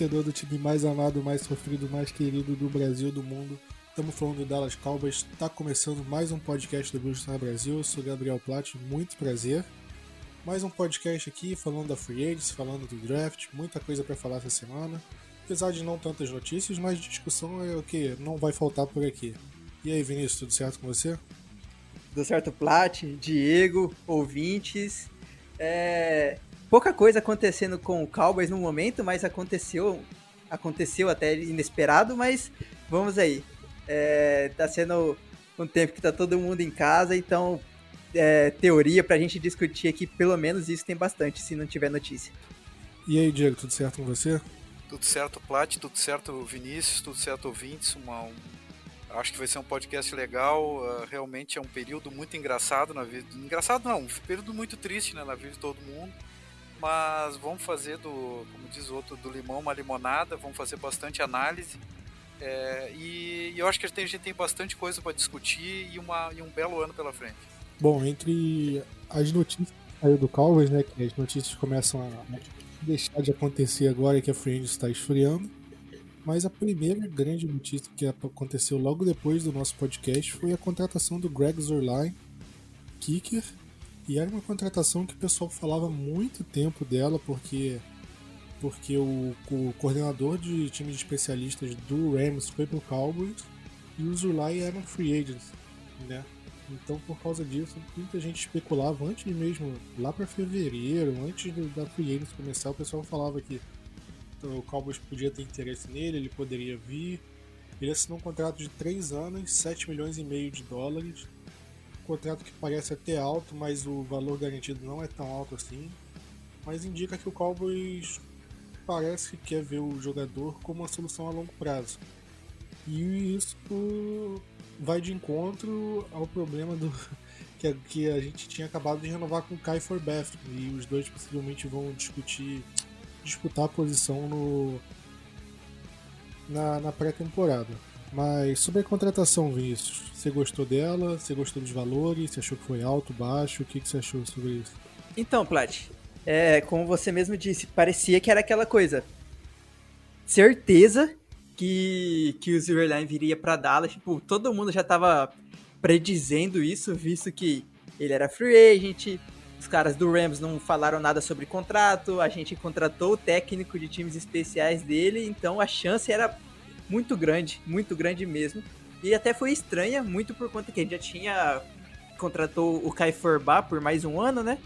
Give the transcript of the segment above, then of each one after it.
torcedor do time mais amado, mais sofrido, mais querido do Brasil, do mundo. Estamos falando do Dallas Cowboys. Está começando mais um podcast do Blue Star Brasil. Eu sou Gabriel Platt, muito prazer. Mais um podcast aqui falando da Free Agents, falando do draft, muita coisa para falar essa semana. Apesar de não tantas notícias, mas discussão é o que não vai faltar por aqui. E aí, Vinícius, tudo certo com você? Tudo certo, Plat, Diego, ouvintes. É, pouca coisa acontecendo com o Cowboys no momento, mas aconteceu, aconteceu até inesperado, mas vamos aí. É, tá sendo um tempo que tá todo mundo em casa, então é, teoria pra gente discutir aqui, pelo menos isso tem bastante, se não tiver notícia. E aí, Diego, tudo certo com você? Tudo certo, Plat, tudo certo, Vinícius, tudo certo, ouvintes. Uma, um, acho que vai ser um podcast legal. Uh, realmente é um período muito engraçado na vida. Engraçado não, um período muito triste né, na vida de todo mundo mas vamos fazer do, como diz o outro, do limão uma limonada, vamos fazer bastante análise. É, e, e, eu acho que a gente tem bastante coisa para discutir e, uma, e um belo ano pela frente. Bom, entre as notícias que saiu do Cowboys, né, que as notícias começam a deixar de acontecer agora que a Free está esfriando, mas a primeira grande notícia que aconteceu logo depois do nosso podcast foi a contratação do Greg Zerline, kicker, e era uma contratação que o pessoal falava muito tempo dela, porque porque o, o coordenador de time de especialistas do Rams foi pro Cowboys e os Zulai eram free agents, né? Então, por causa disso, muita gente especulava antes mesmo, lá para fevereiro, antes da free agents começar, o pessoal falava que o Cowboys podia ter interesse nele, ele poderia vir. Ele assinou um contrato de 3 anos, 7 milhões e meio de dólares, contrato que parece até alto, mas o valor garantido não é tão alto assim. Mas indica que o Cowboys parece que quer ver o jogador como uma solução a longo prazo. E isso vai de encontro ao problema do que a, que a gente tinha acabado de renovar com o Kai Forbath e os dois possivelmente vão discutir disputar a posição no na, na pré-temporada. Mas sobre a contratação, Vinícius, você gostou dela? Você gostou dos valores? Você achou que foi alto, baixo? O que, que você achou sobre isso? Então, Plat, é, como você mesmo disse, parecia que era aquela coisa. Certeza que, que o Zerline viria para Dallas. Tipo, todo mundo já tava predizendo isso, visto que ele era free agent, os caras do Rams não falaram nada sobre contrato, a gente contratou o técnico de times especiais dele, então a chance era muito grande, muito grande mesmo. E até foi estranha, muito por conta que a gente já tinha contratou o Kai Forba por mais um ano, né?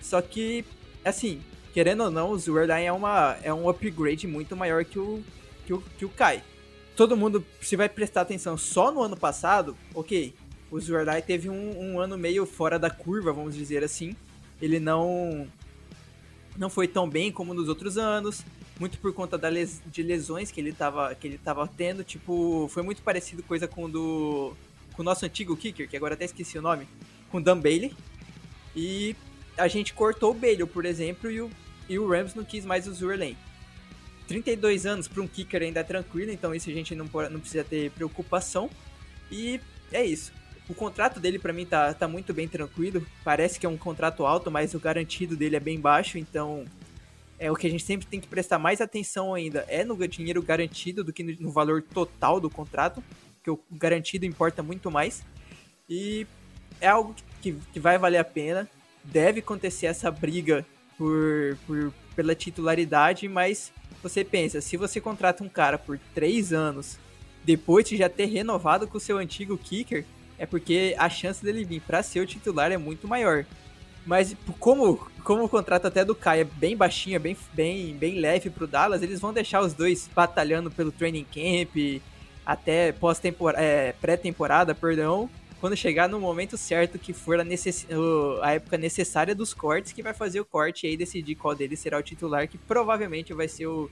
Só que, assim, querendo ou não, o Zwerline é, uma, é um upgrade muito maior que o, que o, que o Kai. Todo mundo, se vai prestar atenção só no ano passado, ok, o Zwerline teve um, um ano meio fora da curva, vamos dizer assim. Ele não não foi tão bem como nos outros anos muito por conta da les, de lesões que ele tava, que ele tava tendo. Tipo, foi muito parecido coisa com do. com o nosso antigo kicker, que agora até esqueci o nome, com o Dan Bailey. E a gente cortou o Bailey, por exemplo, e o, e o Rams não quis mais o Zurlane. 32 anos para um kicker ainda é tranquilo, então isso a gente não, não precisa ter preocupação. E é isso. O contrato dele para mim tá, tá muito bem tranquilo. Parece que é um contrato alto, mas o garantido dele é bem baixo, então é o que a gente sempre tem que prestar mais atenção ainda é no dinheiro garantido do que no, valor total do contrato, porque o garantido importa muito mais. E é algo que, que vai valer a pena. Deve acontecer essa briga por, por, pela titularidade, mas você pensa, se você contrata um cara por três anos, depois de já ter renovado com o seu antigo kicker, é porque a chance dele vir para ser o titular é muito maior. Mas como, como o contrato até do Kai é bem baixinho, é bem, bem, bem leve pro Dallas, eles vão deixar os dois batalhando pelo training camp até pós é, pré-temporada, perdão, quando chegar no momento certo que for a, necess... a época necessária dos cortes, que vai fazer o corte e aí decidir qual deles será o titular, que provavelmente vai ser o,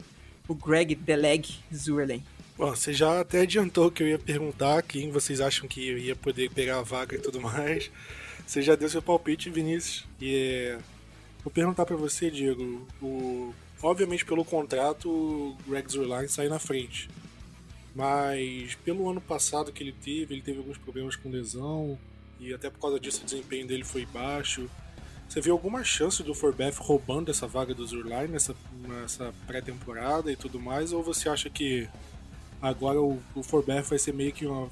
o Greg Deleg Zurlen. Bom, você já até adiantou que eu ia perguntar quem vocês acham que ia poder pegar a vaga e tudo mais. Você já deu seu palpite, Vinícius. E é... vou perguntar para você, Diego. O... Obviamente, pelo contrato, o Greg Zerline sai na frente. Mas pelo ano passado que ele teve, ele teve alguns problemas com lesão. E até por causa disso o desempenho dele foi baixo. Você viu alguma chance do Forbeth roubando essa vaga do Zurline nessa, nessa pré-temporada e tudo mais? Ou você acha que agora o, o Forbeth vai ser meio que uma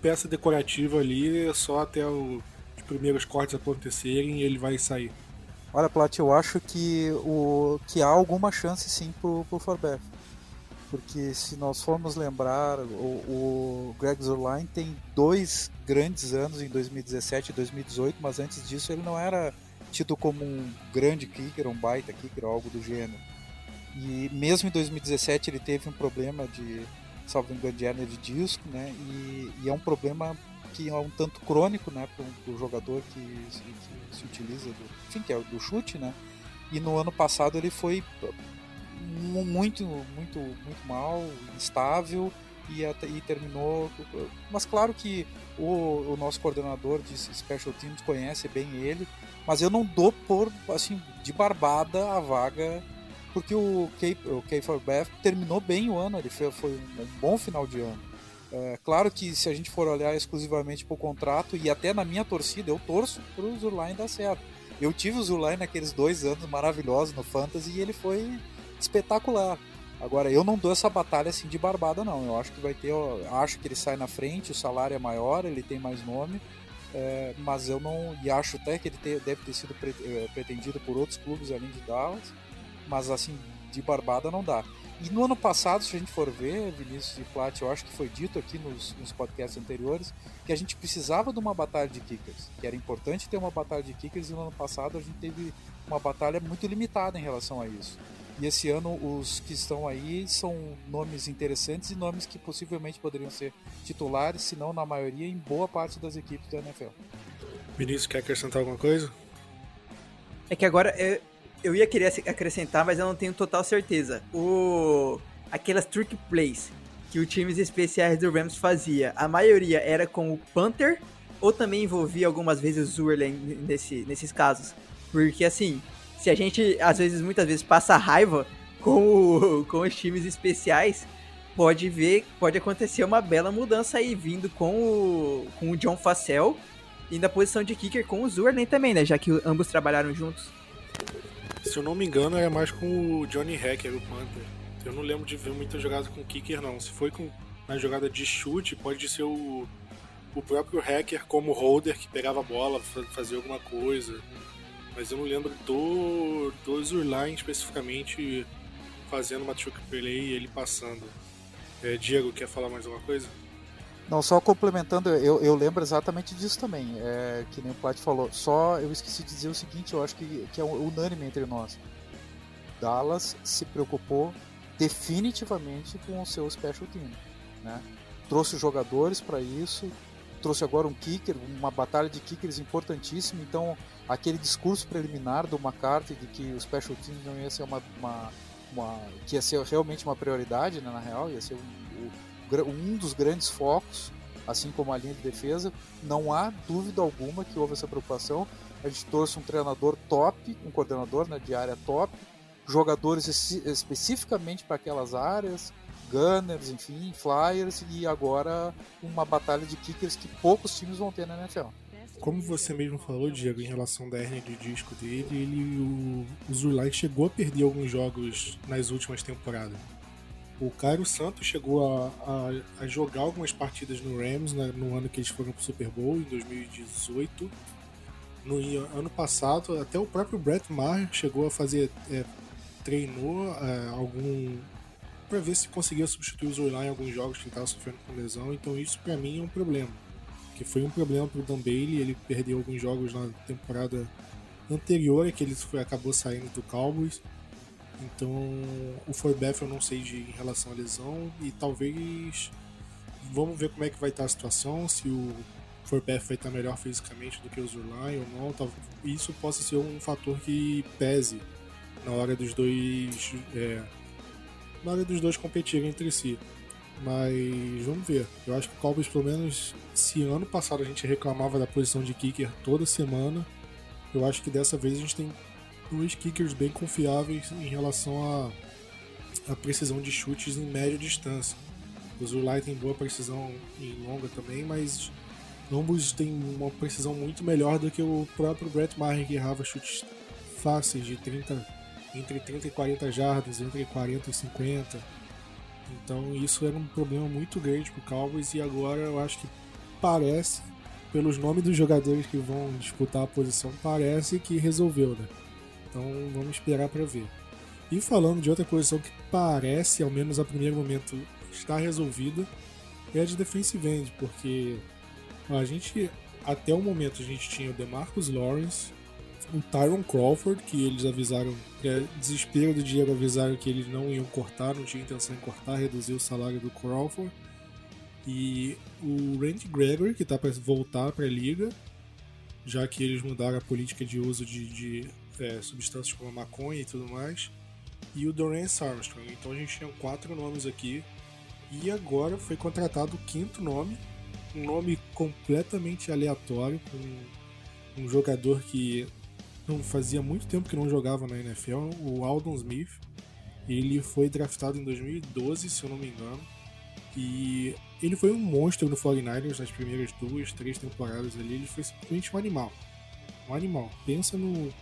peça decorativa ali, só até o, os primeiros cortes acontecerem e ele vai sair? Olha, Plat, eu acho que, o, que há alguma chance sim pro, pro Forbeth. Porque se nós formos lembrar, o, o Greg Zurline tem dois grandes anos em 2017 e 2018, mas antes disso ele não era tido como um grande kicker, um baita kicker, algo do gênero. E mesmo em 2017 ele teve um problema de, salvo engano, de de disco, né? E, e, é um problema que é um tanto crônico, né, para o jogador que que se utiliza do, enfim, que é do chute, né? E no ano passado ele foi muito, muito, muito mal, instável e, até, e terminou. Mas claro que o, o nosso coordenador de Special Teams conhece bem ele, mas eu não dou por assim de barbada a vaga porque o K, o K for Beth terminou bem o ano, ele foi, foi um bom final de ano. É, claro que se a gente for olhar exclusivamente para o contrato e até na minha torcida, eu torço para o Zurline dar certo. Eu tive o Zurline naqueles dois anos maravilhosos no Fantasy e ele foi espetacular. Agora, eu não dou essa batalha assim de barbada, não. Eu acho que vai ter. Eu acho que ele sai na frente, o salário é maior, ele tem mais nome. É, mas eu não. E acho até que ele te, deve ter sido é, pretendido por outros clubes além de Dallas. Mas assim, de barbada não dá. E no ano passado, se a gente for ver, Vinícius e Plat, eu acho que foi dito aqui nos, nos podcasts anteriores, que a gente precisava de uma batalha de kickers, que era importante ter uma batalha de kickers, e no ano passado a gente teve uma batalha muito limitada em relação a isso. E esse ano os que estão aí são nomes interessantes e nomes que possivelmente poderiam ser titulares, se não na maioria, em boa parte das equipes da NFL. Vinícius, quer acrescentar alguma coisa? É que agora eu, eu ia querer acrescentar, mas eu não tenho total certeza. O aquelas trick plays que os times especiais do Rams fazia, a maioria era com o Panther ou também envolvia algumas vezes o Zurlen nesse, nesses casos. Porque assim, se a gente, às vezes, muitas vezes, passa raiva com, o, com os times especiais, pode ver, pode acontecer uma bela mudança aí, vindo com o, com o John Facel e na posição de kicker com o Zurnen também, né? Já que ambos trabalharam juntos. Se eu não me engano, é mais com o Johnny Hacker, o Panther. Eu não lembro de ver muita jogada com kicker, não. Se foi com na jogada de chute, pode ser o, o próprio Hacker como holder que pegava a bola, fazia alguma coisa mas eu não lembro do, do Zurline especificamente fazendo uma trick play e ele passando. É, Diego, quer falar mais alguma coisa? Não, só complementando, eu, eu lembro exatamente disso também, é, que nem o Plat falou. Só eu esqueci de dizer o seguinte, eu acho que, que é unânime entre nós. Dallas se preocupou definitivamente com o seu special team, né? Trouxe jogadores para isso, trouxe agora um kicker, uma batalha de kickers importantíssima, então aquele discurso preliminar do McCarthy de que o special teams não ia ser uma, uma, uma que ia ser realmente uma prioridade, né, na real, ia ser um, um dos grandes focos, assim como a linha de defesa, não há dúvida alguma que houve essa preocupação. A gente trouxe um treinador top, um coordenador né, de área top, jogadores especificamente para aquelas áreas, gunners, enfim, flyers e agora uma batalha de kickers que poucos times vão ter na NFL como você mesmo falou, Diego, em relação da hernia de disco dele, ele, o, o Zurlai chegou a perder alguns jogos nas últimas temporadas. O Cairo Santos chegou a, a, a, jogar algumas partidas no Rams né, no ano que eles foram pro Super Bowl, em 2018. No ano passado, até o próprio Brett Maher chegou a fazer. É, treinou é, algum. para ver se conseguia substituir o Zurlai em alguns jogos que ele estava sofrendo com lesão. Então, isso para mim é um problema que foi um problema para o Dan Bailey, ele perdeu alguns jogos na temporada anterior, que ele foi, acabou saindo do Cowboys. Então, o Forbeth eu não sei de, em relação à lesão e talvez vamos ver como é que vai estar a situação, se o Forbeth vai estar melhor fisicamente do que o Zurline ou não. Isso possa ser um fator que pese na hora dos dois é, na hora dos dois competirem entre si. Mas vamos ver. Eu acho que o Cowboys, pelo menos, se ano passado a gente reclamava da posição de kicker toda semana, eu acho que dessa vez a gente tem dois kickers bem confiáveis em relação à, precisão de chutes em média distância. O Zulai tem boa precisão em longa também, mas Ambos têm uma precisão muito melhor do que o próprio Brett Maher, que errava chutes fáceis de 30, entre 30 e 40 jardas, entre 40 e 50. Então isso era um problema muito grande para o Cowboys e agora eu acho que parece, pelos nomes dos jogadores que vão disputar a posição, parece que resolveu, né? Então vamos esperar para ver. E falando de outra posição que parece, ao menos a primeiro momento, estar resolvida, é a de defensive end, porque a gente, até o momento, a gente tinha o DeMarcus Lawrence, o Tyron Crawford, que eles avisaram, é, desespero do Diego, avisaram que eles não iam cortar, não tinha intenção de cortar, reduzir o salário do Crawford. E o Randy Gregory, que está para voltar para a liga, já que eles mudaram a política de uso de, de é, substâncias como a maconha e tudo mais. E o Dorance Armstrong. Então a gente tinha quatro nomes aqui. E agora foi contratado o quinto nome, um nome completamente aleatório, com um jogador que não fazia muito tempo que não jogava na NFL, o Aldon Smith. Ele foi draftado em 2012, se eu não me engano. E ele foi um monstro no 49ers nas primeiras duas, três temporadas ali. Ele foi simplesmente um animal. Um animal. Pensa no,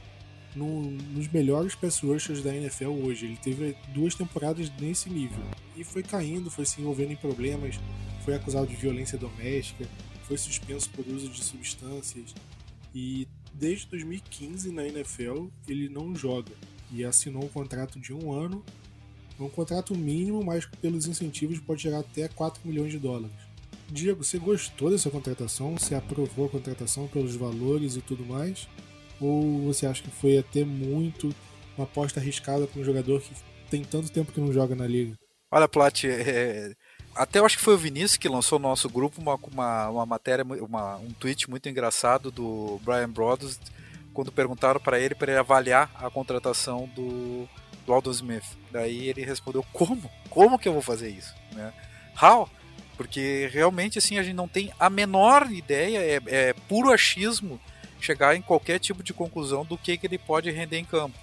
no, nos melhores pass rushers da NFL hoje. Ele teve duas temporadas nesse nível. E foi caindo, foi se envolvendo em problemas, foi acusado de violência doméstica, foi suspenso por uso de substâncias. E desde 2015 na NFL ele não joga. E assinou um contrato de um ano um contrato mínimo, mas pelos incentivos pode chegar até 4 milhões de dólares. Diego, você gostou dessa contratação? Você aprovou a contratação pelos valores e tudo mais? Ou você acha que foi até muito uma aposta arriscada para um jogador que tem tanto tempo que não joga na liga? Olha, Plat, é... até eu acho que foi o Vinícius que lançou no nosso grupo uma, uma, uma matéria, uma, um tweet muito engraçado do Brian Brothers, quando perguntaram para ele para ele avaliar a contratação do, do Aldon Smith. Daí ele respondeu: Como? Como que eu vou fazer isso? Né? How? Porque realmente assim a gente não tem a menor ideia, é, é puro achismo chegar em qualquer tipo de conclusão do que, que ele pode render em campo.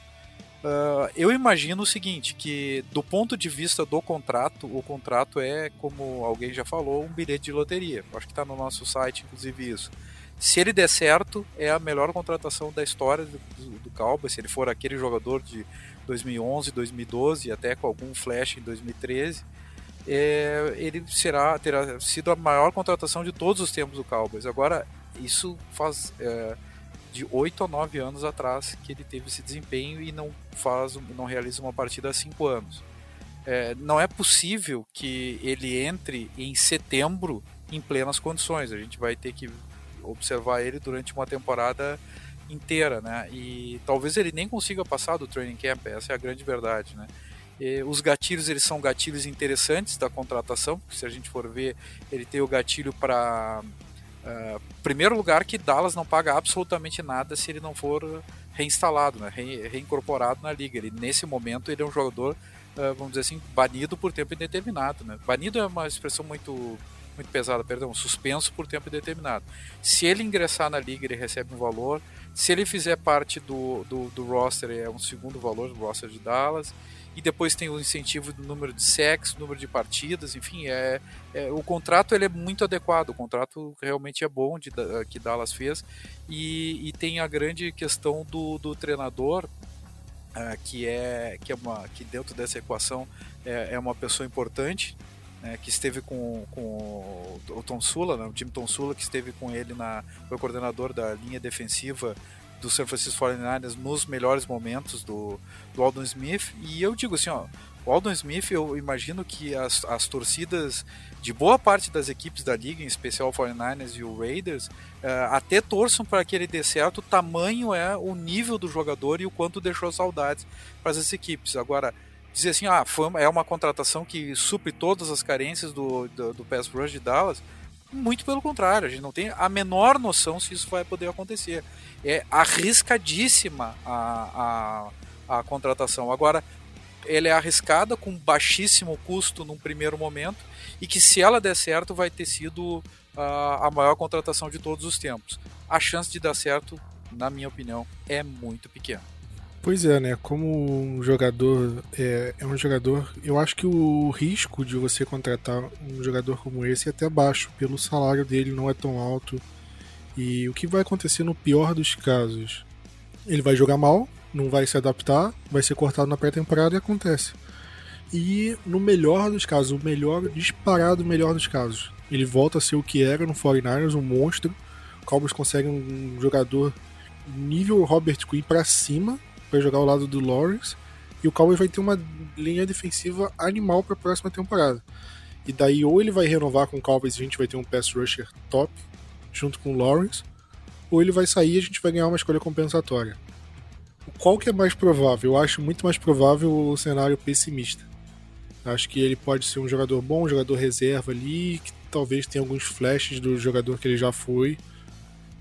Uh, eu imagino o seguinte, que do ponto de vista do contrato, o contrato é, como alguém já falou, um bilhete de loteria. Acho que está no nosso site, inclusive, isso. Se ele der certo, é a melhor contratação da história do, do, Cowboys. Se ele for aquele jogador de 2011, 2012, até com algum flash em 2013, é, ele será terá sido a maior contratação de todos os tempos do Cowboys. Agora, isso faz é, de 8 a 9 anos atrás que ele teve esse desempenho e não faz, não realiza uma partida há 5 anos. É, não é possível que ele entre em setembro em plenas condições. A gente vai ter que observar ele durante uma temporada inteira, né? E talvez ele nem consiga passar do training camp, essa é a grande verdade, né? E os gatilhos eles são gatilhos interessantes da contratação, porque se a gente for ver, ele tem o gatilho para uh, primeiro lugar que Dallas não paga absolutamente nada se ele não for reinstalado, né? Re reincorporado na liga. Ele nesse momento ele é um jogador, uh, vamos dizer assim, banido por tempo indeterminado, né? Banido é uma expressão muito muito pesada, perdão, suspenso por tempo indeterminado. Se ele ingressar na liga, ele recebe um valor. Se ele fizer parte do, do, do roster, é um segundo valor do roster de Dallas. E depois tem o incentivo do número de sexo, número de partidas, enfim, é, é, o contrato ele é muito adequado, o contrato realmente é bom de, que Dallas fez. E, e tem a grande questão do, do treinador, uh, que é que é uma que dentro dessa equação é, é uma pessoa importante né, que esteve com, com o Tom Sula, né, o time Tom Sula, que esteve com ele na foi coordenador da linha defensiva do San Francisco 49ers nos melhores momentos do, do Aldon Smith. E eu digo assim, ó, o Aldon Smith, eu imagino que as, as torcidas de boa parte das equipes da liga, em especial o 49ers e o Raiders, uh, até torçam para que ele dê certo. O tamanho é o nível do jogador e o quanto deixou saudades para as equipes. Agora, dizer assim, ah, foi é uma contratação que supre todas as carências do, do, do pass rush de Dallas. Muito pelo contrário, a gente não tem a menor noção se isso vai poder acontecer. É arriscadíssima a, a, a contratação. Agora, ela é arriscada com baixíssimo custo num primeiro momento e que se ela der certo vai ter sido a, a maior contratação de todos os tempos. A chance de dar certo, na minha opinião, é muito pequena. Pois é, né? Como um jogador é, é, um jogador, eu acho que o risco de você contratar um jogador como esse é até baixo, pelo salário dele não é tão alto. E o que vai acontecer no pior dos casos? Ele vai jogar mal, não vai se adaptar, vai ser cortado na pré-temporada e acontece. E no melhor dos casos, o melhor, disparado melhor dos casos, ele volta a ser o que era no 49ers, um monstro. O Cowboys consegue um jogador nível Robert Quinn para cima para jogar ao lado do Lawrence. E o Cowboys vai ter uma linha defensiva animal para a próxima temporada. E daí ou ele vai renovar com o Cowboys e a gente vai ter um pass rusher top junto com o Lawrence, ou ele vai sair e a gente vai ganhar uma escolha compensatória. Qual que é mais provável? Eu acho muito mais provável o cenário pessimista. Acho que ele pode ser um jogador bom, um jogador reserva ali, que talvez tenha alguns flashes do jogador que ele já foi,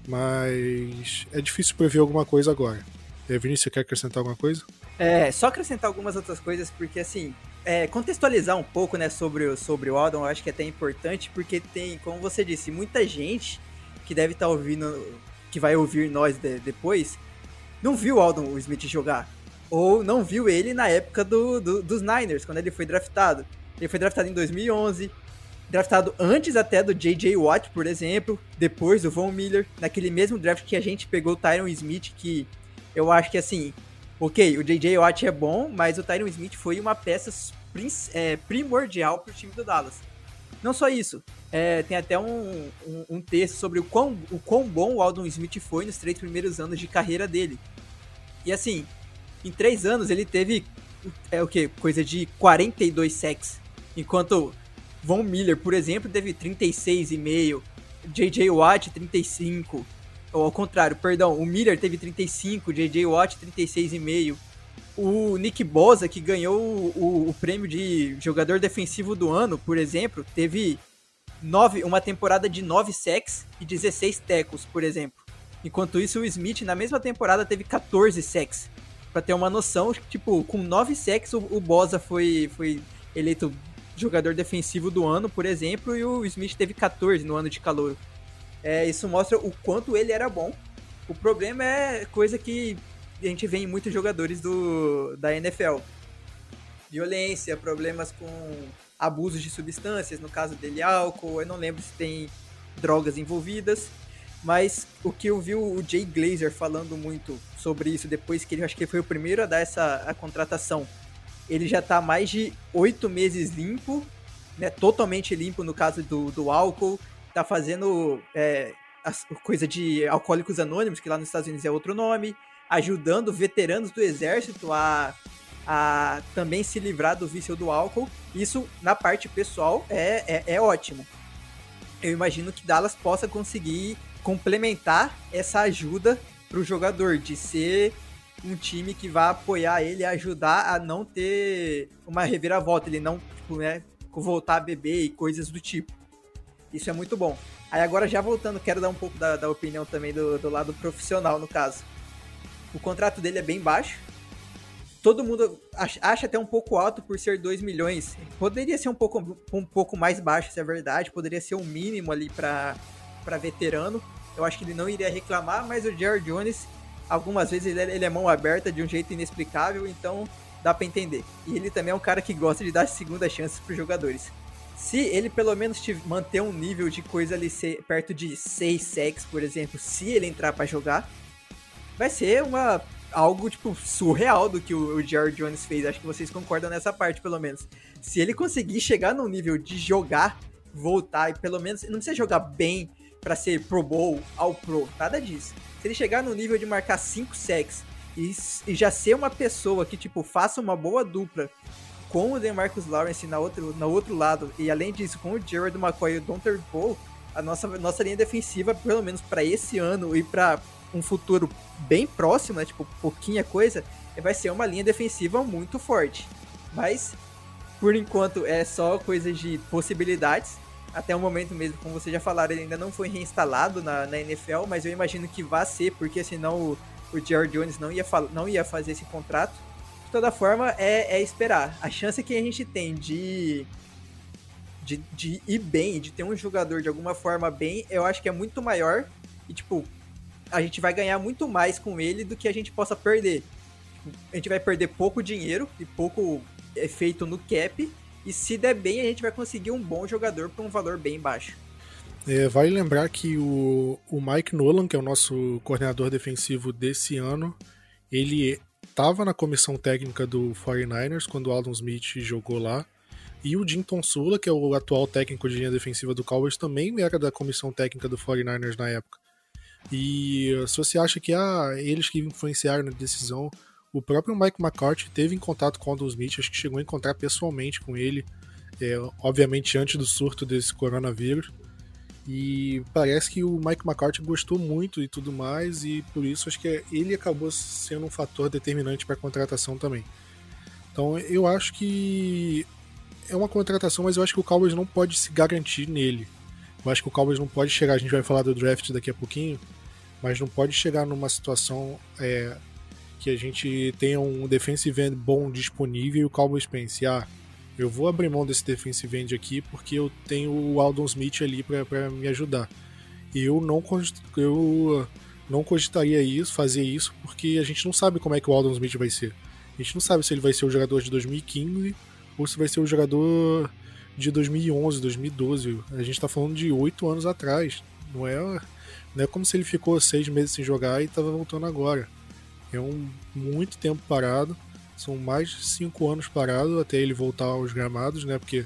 mas é difícil prever alguma coisa agora. É, Vinícius, quer acrescentar alguma coisa? É, só acrescentar algumas outras coisas, porque assim, é, contextualizar um pouco, né, sobre o, sobre o Aldon, eu acho que é até importante, porque tem, como você disse, muita gente que deve estar tá ouvindo, que vai ouvir nós de, depois, não viu o Aldon Smith jogar. Ou não viu ele na época do, do, dos Niners, quando ele foi draftado. Ele foi draftado em 2011, draftado antes até do J.J. Watt, por exemplo, depois do Von Miller, naquele mesmo draft que a gente pegou o Tyron Smith, que eu acho que assim, ok, o J.J. Watt é bom, mas o Tyron Smith foi uma peça é, primordial para o time do Dallas. Não só isso, é, tem até um, um, um, texto sobre o quão, o quão bom o Aldon Smith foi nos três primeiros anos de carreira dele. E assim, em três anos ele teve é o que? Coisa de 42 sacks. Enquanto Von Miller, por exemplo, teve 36,5. J.J. Watt, 35. Ou ao contrário, perdão, o Miller teve 35, J.J. Watt, 36,5. O Nick Bosa, que ganhou o, o, prêmio de jogador defensivo do ano, por exemplo, teve nove, uma temporada de 9 sacks e 16 tackles, por exemplo. Enquanto isso, o Smith, na mesma temporada, teve 14 sacks. Pra ter uma noção, tipo, com 9 sacks, o, o Bosa foi, foi eleito jogador defensivo do ano, por exemplo, e o Smith teve 14 no ano de calor. É, isso mostra o quanto ele era bom. O problema é coisa que a gente vê em muitos jogadores do, da NFL. Violência, problemas com abusos de substâncias, no caso dele álcool, eu não lembro se tem drogas envolvidas, mas o que eu vi o Jay Glazer falando muito sobre isso depois que ele acho que foi o primeiro a dar essa a contratação ele já tá mais de oito meses limpo, né? Totalmente limpo no caso do, do álcool. Tá fazendo é, coisa de alcoólicos anônimos, que lá nos Estados Unidos é outro nome. Ajudando veteranos do exército a, a também se livrar do vício do álcool. Isso, na parte pessoal, é, é, é ótimo. Eu imagino que Dallas possa conseguir complementar essa ajuda para o jogador de ser um time que vai apoiar ele ajudar a não ter uma reviravolta, ele não, tipo, né, voltar a beber e coisas do tipo. Isso é muito bom. Aí agora já voltando, quero dar um pouco da, da opinião também do, do lado profissional, no caso. O contrato dele é bem baixo. Todo mundo acha até um pouco alto por ser 2 milhões. Poderia ser um pouco, um pouco mais baixo, se é verdade. Poderia ser um mínimo ali para veterano. Eu acho que ele não iria reclamar, mas o Jared Jones algumas vezes ele é, ele é mão aberta de um jeito inexplicável, então dá para entender. E ele também é um cara que gosta de dar segunda chances para jogadores. Se ele pelo menos manter um nível de coisa ali perto de 6 sacks, por exemplo, se ele entrar para jogar, vai ser uma algo tipo surreal do que o, o Jared Jones fez. Acho que vocês concordam nessa parte, pelo menos. Se ele conseguir chegar no nível de jogar, voltar e pelo menos não precisa jogar bem para ser Pro Bowl ao Pro, nada disso se ele chegar no nível de marcar 5 sacks e, e, já ser uma pessoa que, tipo, faça uma boa dupla com o DeMarcus Lawrence na outro, no outro lado, e além disso, com o Jared McCoy e o Donter Poe, a nossa, nossa linha defensiva, pelo menos para esse ano e para um futuro bem próximo, né, tipo, pouquinha coisa, vai ser uma linha defensiva muito forte. Mas, por enquanto, é só coisa de possibilidades até o momento mesmo, como vocês já falaram, ele ainda não foi reinstalado na, na NFL, mas eu imagino que vá ser, porque senão o, o Jones não ia, não ia fazer esse contrato. Toda forma, é, é esperar. A chance que a gente tem de, de, de ir bem, de ter um jogador de alguma forma bem, eu acho que é muito maior. E, tipo, a gente vai ganhar muito mais com ele do que a gente possa perder. A gente vai perder pouco dinheiro e pouco efeito no cap, e se der bem, a gente vai conseguir um bom jogador por um valor bem baixo. É, vale lembrar que o, o Mike Nolan, que é o nosso coordenador defensivo desse ano, ele estava na comissão técnica do 49ers quando o Aldon Smith jogou lá. E o Jim Sula, que é o atual técnico de linha defensiva do Cowboys, também era da comissão técnica do 49ers na época. E se você acha que ah, eles que influenciaram na decisão, o próprio Mike McCarthy teve em contato com o Aldon Smith, acho que chegou a encontrar pessoalmente com ele, é, obviamente antes do surto desse coronavírus. E parece que o Mike McCarthy gostou muito e tudo mais, e por isso acho que ele acabou sendo um fator determinante para a contratação também. Então eu acho que é uma contratação, mas eu acho que o Cowboys não pode se garantir nele. Eu acho que o Cowboys não pode chegar, a gente vai falar do draft daqui a pouquinho, mas não pode chegar numa situação é, que a gente tenha um defensive end bom disponível e o Cowboys pense, ah, eu vou abrir mão desse defensive end aqui porque eu tenho o Aldon Smith ali para me ajudar. E eu não, eu não cogitaria isso, fazer isso, porque a gente não sabe como é que o Aldon Smith vai ser. A gente não sabe se ele vai ser o jogador de 2015 ou se vai ser o jogador de 2011, 2012. A gente está falando de oito anos atrás. Não é, não é como se ele ficou seis meses sem jogar e estava voltando agora. É um muito tempo parado. São mais de cinco anos parado até ele voltar aos gramados, né? Porque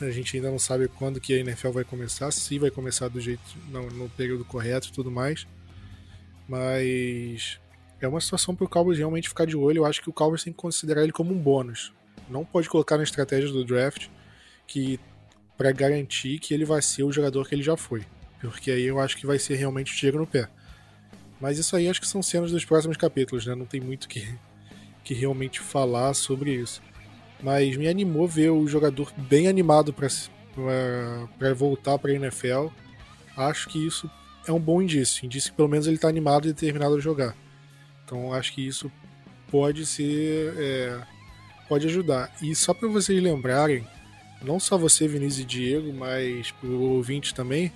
a gente ainda não sabe quando que a NFL vai começar, se vai começar do jeito no, no período correto e tudo mais. Mas é uma situação para o Cowboys realmente ficar de olho. Eu acho que o Cowboys tem que considerar ele como um bônus. Não pode colocar na estratégia do draft que para garantir que ele vai ser o jogador que ele já foi, porque aí eu acho que vai ser realmente o tiro no pé. Mas isso aí acho que são cenas dos próximos capítulos, né? Não tem muito que que realmente falar sobre isso. Mas me animou ver o jogador bem animado para voltar para a NFL. Acho que isso é um bom indício. Indício que pelo menos ele está animado e determinado a jogar. Então acho que isso pode ser. É, pode ajudar. E só para vocês lembrarem, não só você, Vinícius e Diego, mas para o ouvinte também,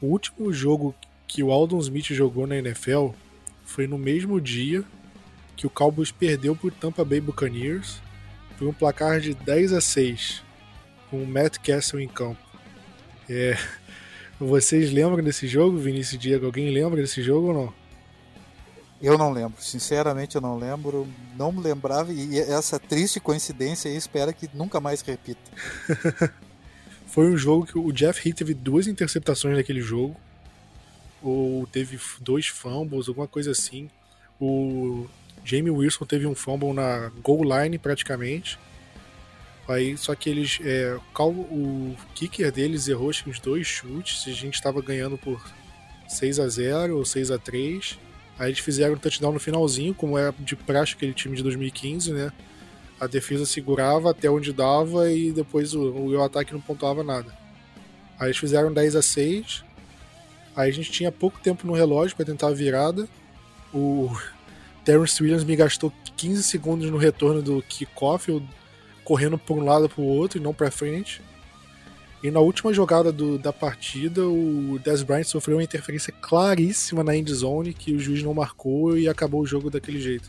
o último jogo que o Aldon Smith jogou na NFL foi no mesmo dia que o Cowboys perdeu para o Tampa Bay Buccaneers por um placar de 10 a 6, com o Matt Castle em campo. É, vocês lembram desse jogo, Vinícius Diego? Alguém lembra desse jogo ou não? Eu não lembro, sinceramente eu não lembro, não me lembrava e essa triste coincidência espera que nunca mais repita. Foi um jogo que o Jeff Heath teve duas interceptações naquele jogo, ou teve dois fumbles, alguma coisa assim. O Jamie Wilson teve um fumble na goal line praticamente. Aí, só que eles. É, o kicker deles errou acho uns dois chutes. A gente estava ganhando por 6 a 0 ou 6 a 3 Aí eles fizeram um touchdown no finalzinho, como é de praxe aquele time de 2015, né? A defesa segurava até onde dava e depois o, o ataque não pontuava nada. Aí eles fizeram 10 a 6 Aí a gente tinha pouco tempo no relógio para tentar a virada. O Terrence Williams me gastou 15 segundos no retorno do kickoff, correndo por um lado para o outro e não para frente. E na última jogada do, da partida, o Dez Bryant sofreu uma interferência claríssima na end zone que o juiz não marcou e acabou o jogo daquele jeito.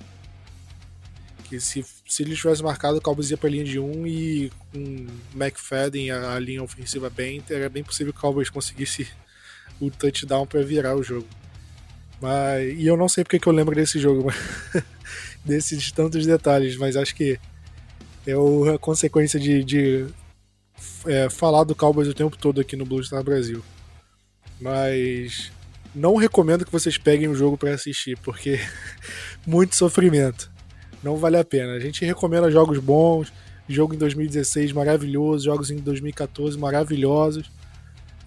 Que se, se ele tivesse marcado, o Cowboys ia para a linha de 1 um, e com McFadden, a, a linha ofensiva bem, era bem possível que o Cowboys conseguisse o touchdown para virar o jogo. Mas, e eu não sei porque que eu lembro desse jogo, mas, desses tantos detalhes, mas acho que é a consequência de, de é, falar do Cowboys o tempo todo aqui no Blue Star Brasil. Mas não recomendo que vocês peguem o jogo para assistir, porque muito sofrimento. Não vale a pena. A gente recomenda jogos bons, jogo em 2016 maravilhoso, jogos em 2014 maravilhosos.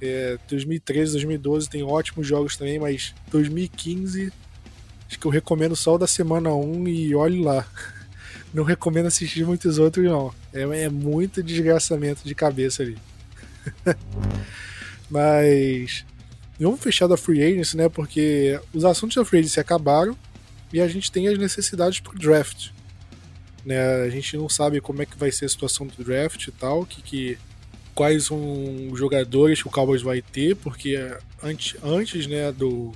É, 2013, 2012 tem ótimos jogos também, mas 2015 acho que eu recomendo só o da semana 1 e olhe lá. Não recomendo assistir muitos outros, não. É, é muito desgraçamento de cabeça ali. mas vamos fechar da Free Agency, né? Porque os assuntos da Free Agency acabaram e a gente tem as necessidades pro draft. Né? A gente não sabe como é que vai ser a situação do draft e tal, que, que quais são os jogadores que o Cowboys vai ter, porque antes, antes né, do,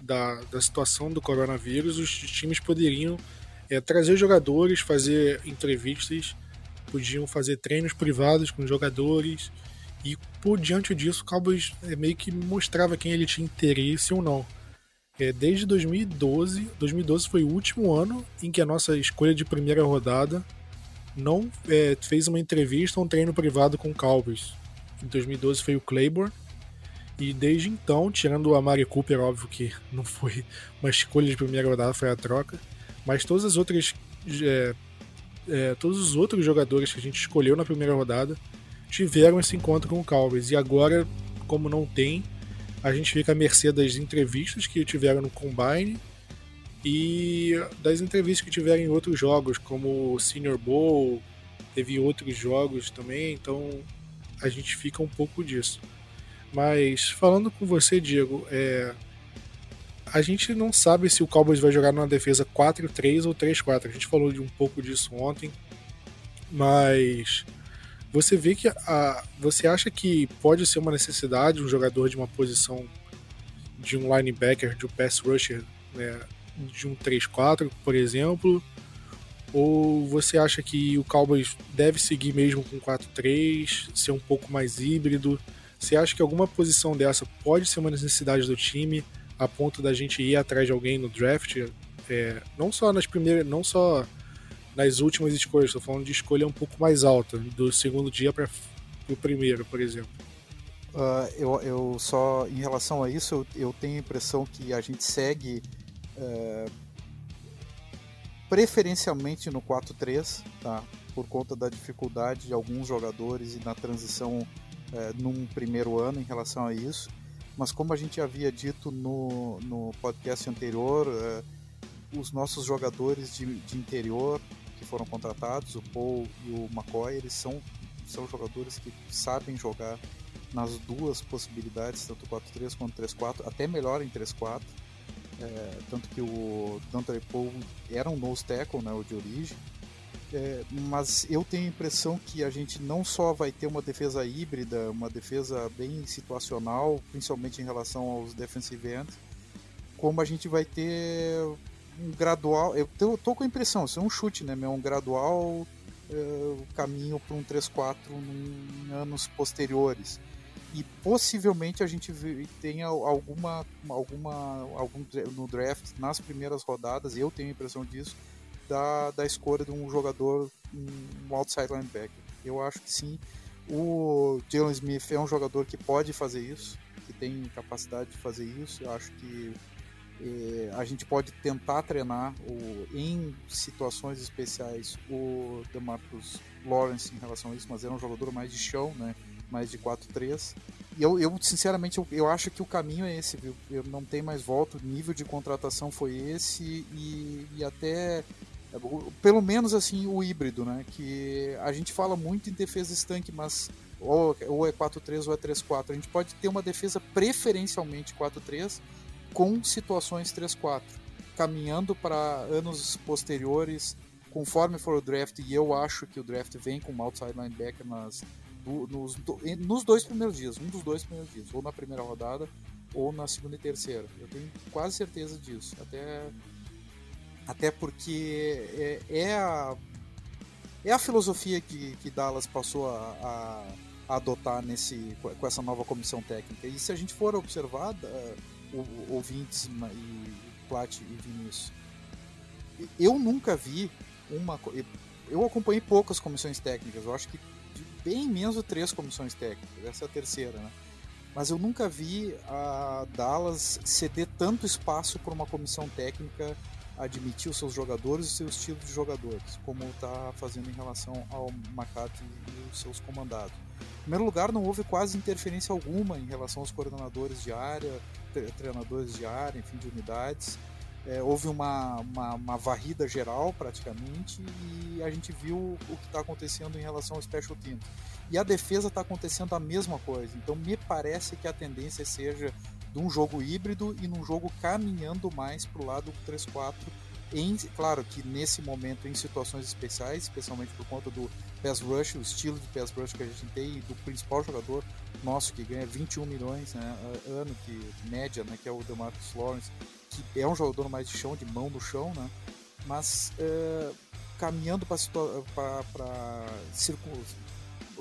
da, da situação do coronavírus, os times poderiam é, trazer jogadores, fazer entrevistas, podiam fazer treinos privados com jogadores E por diante disso, o Cowboys é, meio que mostrava quem ele tinha interesse ou não. É, desde 2012, 2012 foi o último ano em que a nossa escolha de primeira rodada não é, fez uma entrevista um treino privado com o Cowboys. Em 2012 foi o Claiborne. E desde então, tirando a Mari Cooper, óbvio que não foi uma escolha de primeira rodada, foi a troca. Mas todas as outras. É, é, todos os outros jogadores que a gente escolheu na primeira rodada tiveram esse encontro com o Cowboys. E agora, como não tem, a gente fica à mercê das entrevistas que tiveram no Combine e das entrevistas que tiveram em outros jogos, como o Senior Bowl, teve outros jogos também, então a gente fica um pouco disso. Mas falando com você, Diego, é, a gente não sabe se o Cowboys vai jogar numa defesa 4-3 ou 3-4. A gente falou de um pouco disso ontem, mas você vê que a, você acha que pode ser uma necessidade um jogador de uma posição de um linebacker, de um pass rusher, né, de um 3-4, por exemplo? Ou você acha que o Cowboys deve seguir mesmo com 4-3, ser um pouco mais híbrido? Você acha que alguma posição dessa pode ser uma necessidade do time a ponto da gente ir atrás de alguém no draft? É, não só nas primeiras, não só nas últimas escolhas, estou falando de escolha um pouco mais alta, do segundo dia para o primeiro, por exemplo. Uh, eu, eu só, em relação a isso, eu, eu tenho a impressão que a gente segue uh, preferencialmente no 4-3, tá? por conta da dificuldade de alguns jogadores e na transição uh, num primeiro ano em relação a isso. Mas como a gente havia dito no, no podcast anterior, uh, os nossos jogadores de, de interior que foram contratados, o Paul e o McCoy, eles são, são jogadores que sabem jogar nas duas possibilidades, tanto 4-3 quanto 3-4, até melhor em 3-4. É, tanto que o Dante Paul era um nose tackle, né, o de origem. É, mas eu tenho a impressão que a gente não só vai ter uma defesa híbrida, uma defesa bem situacional, principalmente em relação aos defensive ends, como a gente vai ter um gradual. Eu tô, tô, com a impressão, isso é um chute, né? É um gradual é, caminho para um 3-4 em anos posteriores. E possivelmente a gente tenha alguma, alguma algum no draft nas primeiras rodadas, eu tenho a impressão disso, da, da escolha de um jogador, um outside linebacker. Eu acho que sim. O Jalen Smith é um jogador que pode fazer isso, que tem capacidade de fazer isso. Eu acho que é, a gente pode tentar treinar o, em situações especiais o DeMarcus Lawrence em relação a isso, mas era um jogador mais de chão, né? Mais de 4-3. E eu, eu sinceramente, eu, eu, acho que o caminho é esse, viu? Eu não tem mais volta, o nível de contratação foi esse e, e até pelo menos assim o híbrido, né? Que a gente fala muito em defesa estanque, mas ou, ou é 4-3 ou é 3-4. A gente pode ter uma defesa preferencialmente 4-3 com situações 3-4, caminhando para anos posteriores, conforme for o draft, e eu acho que o draft vem com um outside linebacker nas, nos, nos dois primeiros dias, um dos dois primeiros dias, ou na primeira rodada ou na segunda e terceira. Eu tenho quase certeza disso. Até, até porque é, é a, é a filosofia que, que Dallas passou a, a, a adotar nesse, com essa nova comissão técnica. E se a gente for observar ouvintes e Plat e Vinícius. Eu nunca vi uma. Eu acompanhei poucas comissões técnicas, eu acho que bem menos três comissões técnicas, essa é a terceira, né? Mas eu nunca vi a Dallas ceder tanto espaço para uma comissão técnica admitir os seus jogadores e o seu estilo de jogadores, como está fazendo em relação ao McCarthy e os seus comandados. Em primeiro lugar, não houve quase interferência alguma em relação aos coordenadores de área, treinadores de área, enfim, de unidades. É, houve uma, uma, uma, varrida geral praticamente e a gente viu o que está acontecendo em relação ao special teams. E a defesa está acontecendo a mesma coisa. Então me parece que a tendência seja de um jogo híbrido e num jogo caminhando mais para o lado 3-4. Em, claro que nesse momento, em situações especiais, especialmente por conta do pass rush, o estilo de pass rush que a gente tem e do principal jogador nosso que ganha 21 milhões né, ano, que média, né, que é o DeMarcus Lawrence, que é um jogador mais de chão, de mão no chão, né, mas uh, caminhando para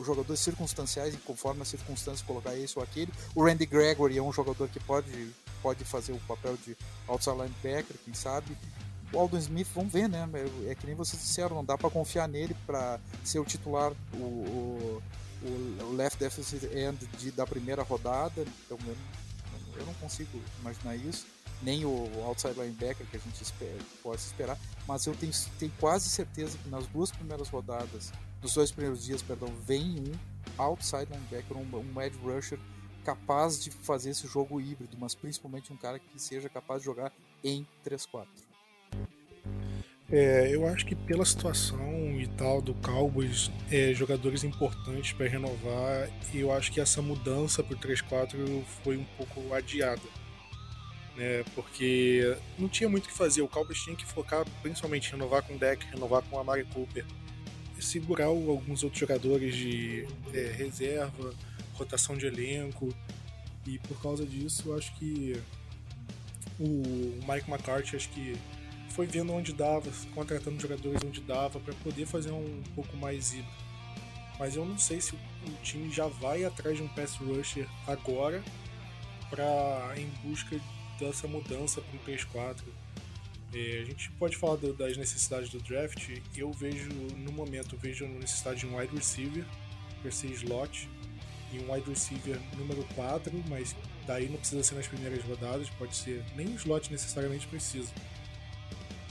jogadores circunstanciais, conforme as circunstâncias colocar esse ou aquele. O Randy Gregory é um jogador que pode, pode fazer o papel de outside linebacker, quem sabe. O Aldon Smith, vamos ver, né? É, é que nem vocês disseram, não dá para confiar nele para ser o titular, o, o, o left defensive end de, da primeira rodada. Então, eu, eu não consigo imaginar isso nem o outside linebacker que a gente espera, pode esperar, mas eu tenho, tenho quase certeza que nas duas primeiras rodadas, nos dois primeiros dias, perdão, vem um outside linebacker, um, um edge rusher capaz de fazer esse jogo híbrido, mas principalmente um cara que seja capaz de jogar em 3-4. É, eu acho que pela situação e tal do Cowboys, é, jogadores importantes para renovar, eu acho que essa mudança para o 3-4 foi um pouco adiada né? Porque não tinha muito o que fazer. O Cowboys tinha que focar principalmente renovar com o Deck, renovar com a Mari Cooper, segurar alguns outros jogadores de é, reserva, rotação de elenco. E por causa disso, eu acho que o Mike McCarthy acho que foi vendo onde dava, contratando jogadores onde dava para poder fazer um pouco mais híbrido. Mas eu não sei se o time já vai atrás de um pass rusher agora para em busca dessa mudança para um 3-4. É, a gente pode falar do, das necessidades do draft. Eu vejo, no momento, vejo a necessidade de um wide receiver para ser slot e um wide receiver número 4, mas daí não precisa ser nas primeiras rodadas, pode ser nem o slot necessariamente precisa.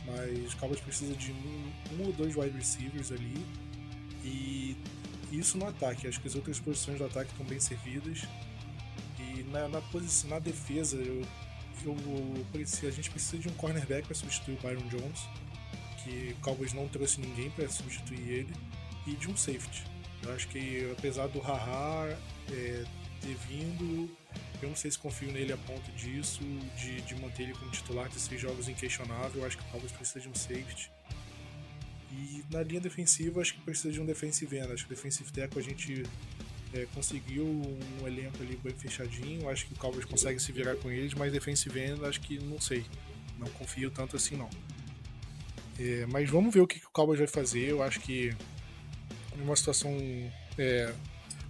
Mas o Cowboys precisa de um, um ou dois wide receivers ali e isso no ataque. Acho que as outras posições do ataque estão bem servidas. E na, na, posição, na defesa, eu eu, a gente precisa de um cornerback para substituir o Byron Jones, que o Cowboys não trouxe ninguém para substituir ele, e de um safety. Eu acho que apesar do Haha é, ter vindo, eu não sei se confio nele a ponto disso, de, de manter ele como titular de seis jogos inquestionável. Eu acho que o Cowboys precisa de um safety. E na linha defensiva, acho que precisa de um defensive end. Acho que o defensive tackle a gente é, conseguiu um elenco ali bem fechadinho. Acho que o Cowboys consegue se virar com eles, mas defensive end, acho que não sei. Não confio tanto assim, não. É, mas vamos ver o que, que, o Cowboys vai fazer. Eu acho que é uma situação é,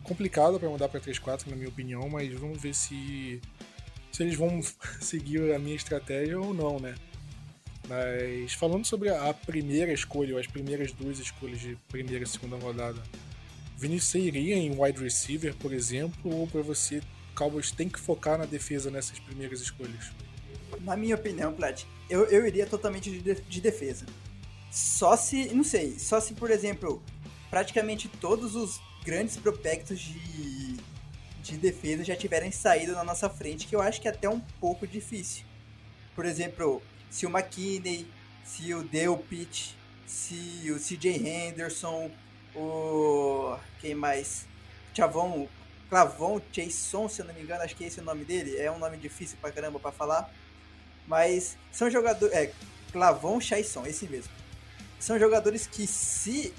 complicada para mudar para 3-4, na minha opinião, mas vamos ver se, se eles vão seguir a minha estratégia ou não, né? Mas falando sobre a primeira escolha, ou as primeiras duas escolhas de primeira e segunda rodada, Vinícius, você iria em wide receiver, por exemplo, ou para você, Cowboys tem que focar na defesa nessas primeiras escolhas? Na minha opinião, Plat, eu, eu iria totalmente de, de defesa. Só se, não sei, só se, por exemplo, praticamente todos os grandes prospectos de, de defesa já tiverem saído na nossa frente, que eu acho que é até um pouco difícil. Por exemplo, se o McKinney, se o Dale Pitt, se o CJ Henderson, o. Quem mais? Chavon. Clavon Jason, se eu não me engano, acho que esse é o nome dele. É um nome difícil pra caramba pra falar. Mas são jogadores. É, Clavon Chaison, esse mesmo. São jogadores que, se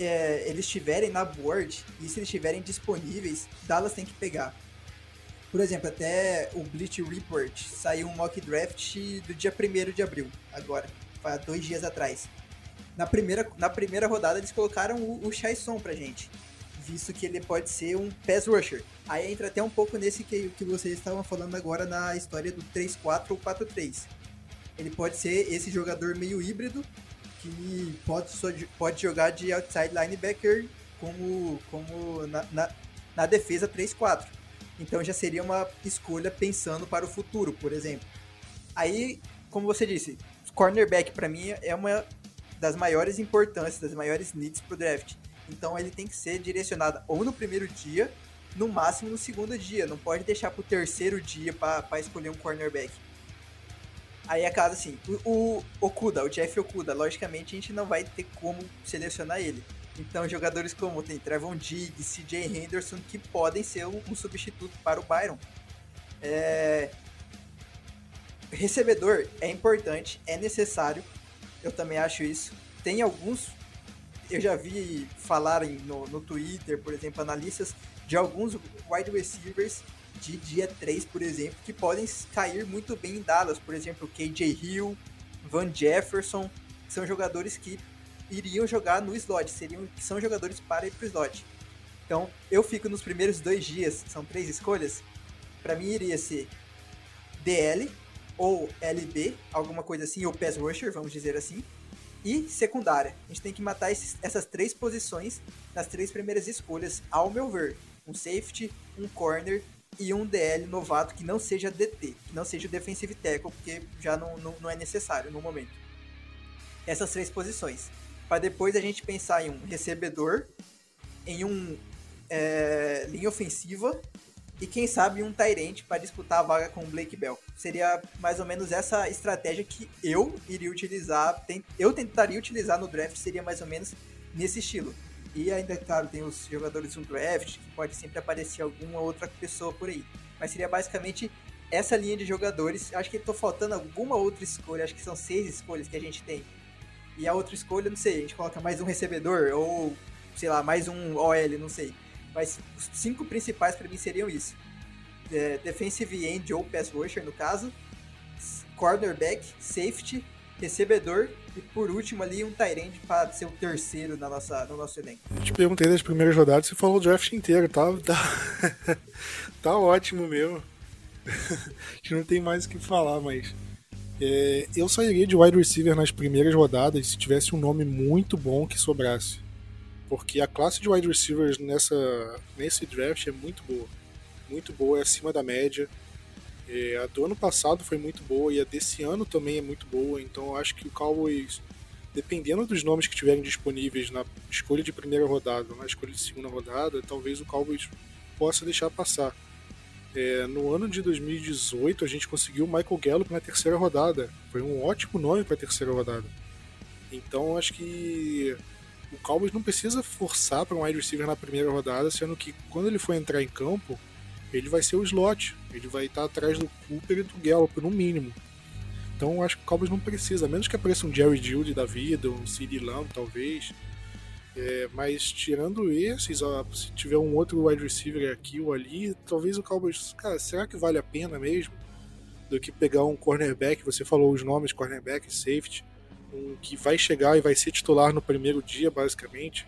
é, eles estiverem na board e se eles estiverem disponíveis, Dallas tem que pegar. Por exemplo, até o Bleach Report saiu um mock draft do dia 1 de abril, agora, há dois dias atrás na primeira, na primeira rodada eles colocaram o, o Chaison pra gente, visto que ele pode ser um pass rusher. Aí entra até um pouco nesse que, que vocês estavam falando agora na história do 3-4 ou 4-3. Ele pode ser esse jogador meio híbrido, que pode, pode jogar de outside linebacker como, como na, na, na defesa 3-4. Então já seria uma escolha pensando para o futuro, por exemplo. Aí, como você disse, cornerback para mim é uma das maiores importâncias, das maiores needs pro draft. Então ele tem que ser direcionado ou no primeiro dia, no máximo no segundo dia. Não pode deixar pro terceiro dia para escolher um cornerback. Aí é caso assim, o, o Okuda, o Jeff Okuda, logicamente a gente não vai ter como selecionar ele. Então jogadores como tem Trevon Diggs, CJ Henderson, que podem ser um, um substituto para o Byron. É... Recebedor é importante, é necessário, eu também acho isso. Tem alguns, eu já vi falarem no, no Twitter, por exemplo, analistas de alguns wide receivers de dia 3, por exemplo, que podem cair muito bem em Dallas. Por exemplo, KJ Hill, Van Jefferson, são jogadores que iriam jogar no slot, seriam, são jogadores para ir para o slot. Então, eu fico nos primeiros dois dias, são três escolhas. Para mim, iria ser DL ou LB, alguma coisa assim, ou Pass Rusher, vamos dizer assim. E secundária. A gente tem que matar esses, essas três posições nas três primeiras escolhas, ao meu ver. Um safety, um corner e um DL novato que não seja DT, que não seja o defensive tackle, porque já não, não, não é necessário no momento. Essas três posições. Para depois a gente pensar em um recebedor, em um é, linha ofensiva e quem sabe um Tyrant para disputar a vaga com o Blake Bell. Seria mais ou menos essa estratégia que eu iria utilizar, eu tentaria utilizar no draft, seria mais ou menos nesse estilo. E ainda, claro, tem os jogadores do draft, que pode sempre aparecer alguma outra pessoa por aí. Mas seria basicamente essa linha de jogadores. Acho que estou faltando alguma outra escolha, acho que são seis escolhas que a gente tem. E a outra escolha, não sei, a gente coloca mais um recebedor, ou sei lá, mais um OL, não sei. Mas os cinco principais para mim seriam isso. É, defensive end ou pass rusher, no caso. Cornerback, safety, recebedor e por último ali um Tyrande para ser o terceiro na nossa, no nosso elenco. Eu te perguntei das primeiras rodadas, você falou o draft inteiro, tá? Tá, tá ótimo mesmo. A gente não tem mais o que falar, mas. É, eu sairia de wide receiver nas primeiras rodadas se tivesse um nome muito bom que sobrasse porque a classe de wide receivers nessa, nesse draft é muito boa. Muito boa, é acima da média. É, a do ano passado foi muito boa e a desse ano também é muito boa, então eu acho que o Cowboys, dependendo dos nomes que tiverem disponíveis na escolha de primeira rodada, na escolha de segunda rodada, talvez o Cowboys possa deixar passar. É, no ano de 2018 a gente conseguiu o Michael Gallup na terceira rodada. Foi um ótimo nome para a terceira rodada. Então acho que o Cowboys não precisa forçar para um wide receiver na primeira rodada, sendo que quando ele for entrar em campo, ele vai ser o slot. Ele vai estar atrás do Cooper e do Gallup, no mínimo. Então acho que o Cowboys não precisa, a menos que apareça um Jerry Judy da vida, um CD Lamb talvez. É, mas tirando esses, ó, se tiver um outro wide receiver aqui ou ali, talvez o Cowboys. Cara, será que vale a pena mesmo? Do que pegar um cornerback, você falou os nomes, cornerback, safety um que vai chegar e vai ser titular no primeiro dia, basicamente.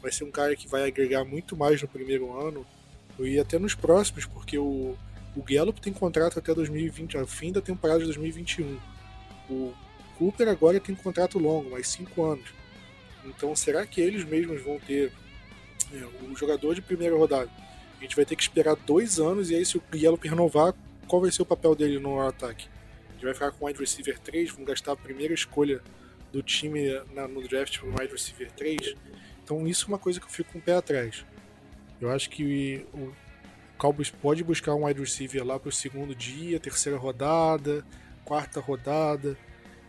Vai ser um cara que vai agregar muito mais no primeiro ano e até nos próximos, porque o, o Gallup tem contrato até 2020, ao fim da temporada de 2021. O Cooper agora tem contrato longo, mais cinco anos. Então, será que eles mesmos vão ter é, o jogador de primeira rodada? A gente vai ter que esperar dois anos e aí, se o Gallup renovar, qual vai ser o papel dele no ataque? Gente vai ficar com wide receiver 3, vão gastar a primeira escolha do time na, no draft para wide receiver 3. Então isso é uma coisa que eu fico com o pé atrás. Eu acho que o Cowboys pode buscar um wide receiver lá para o segundo dia, terceira rodada, quarta rodada.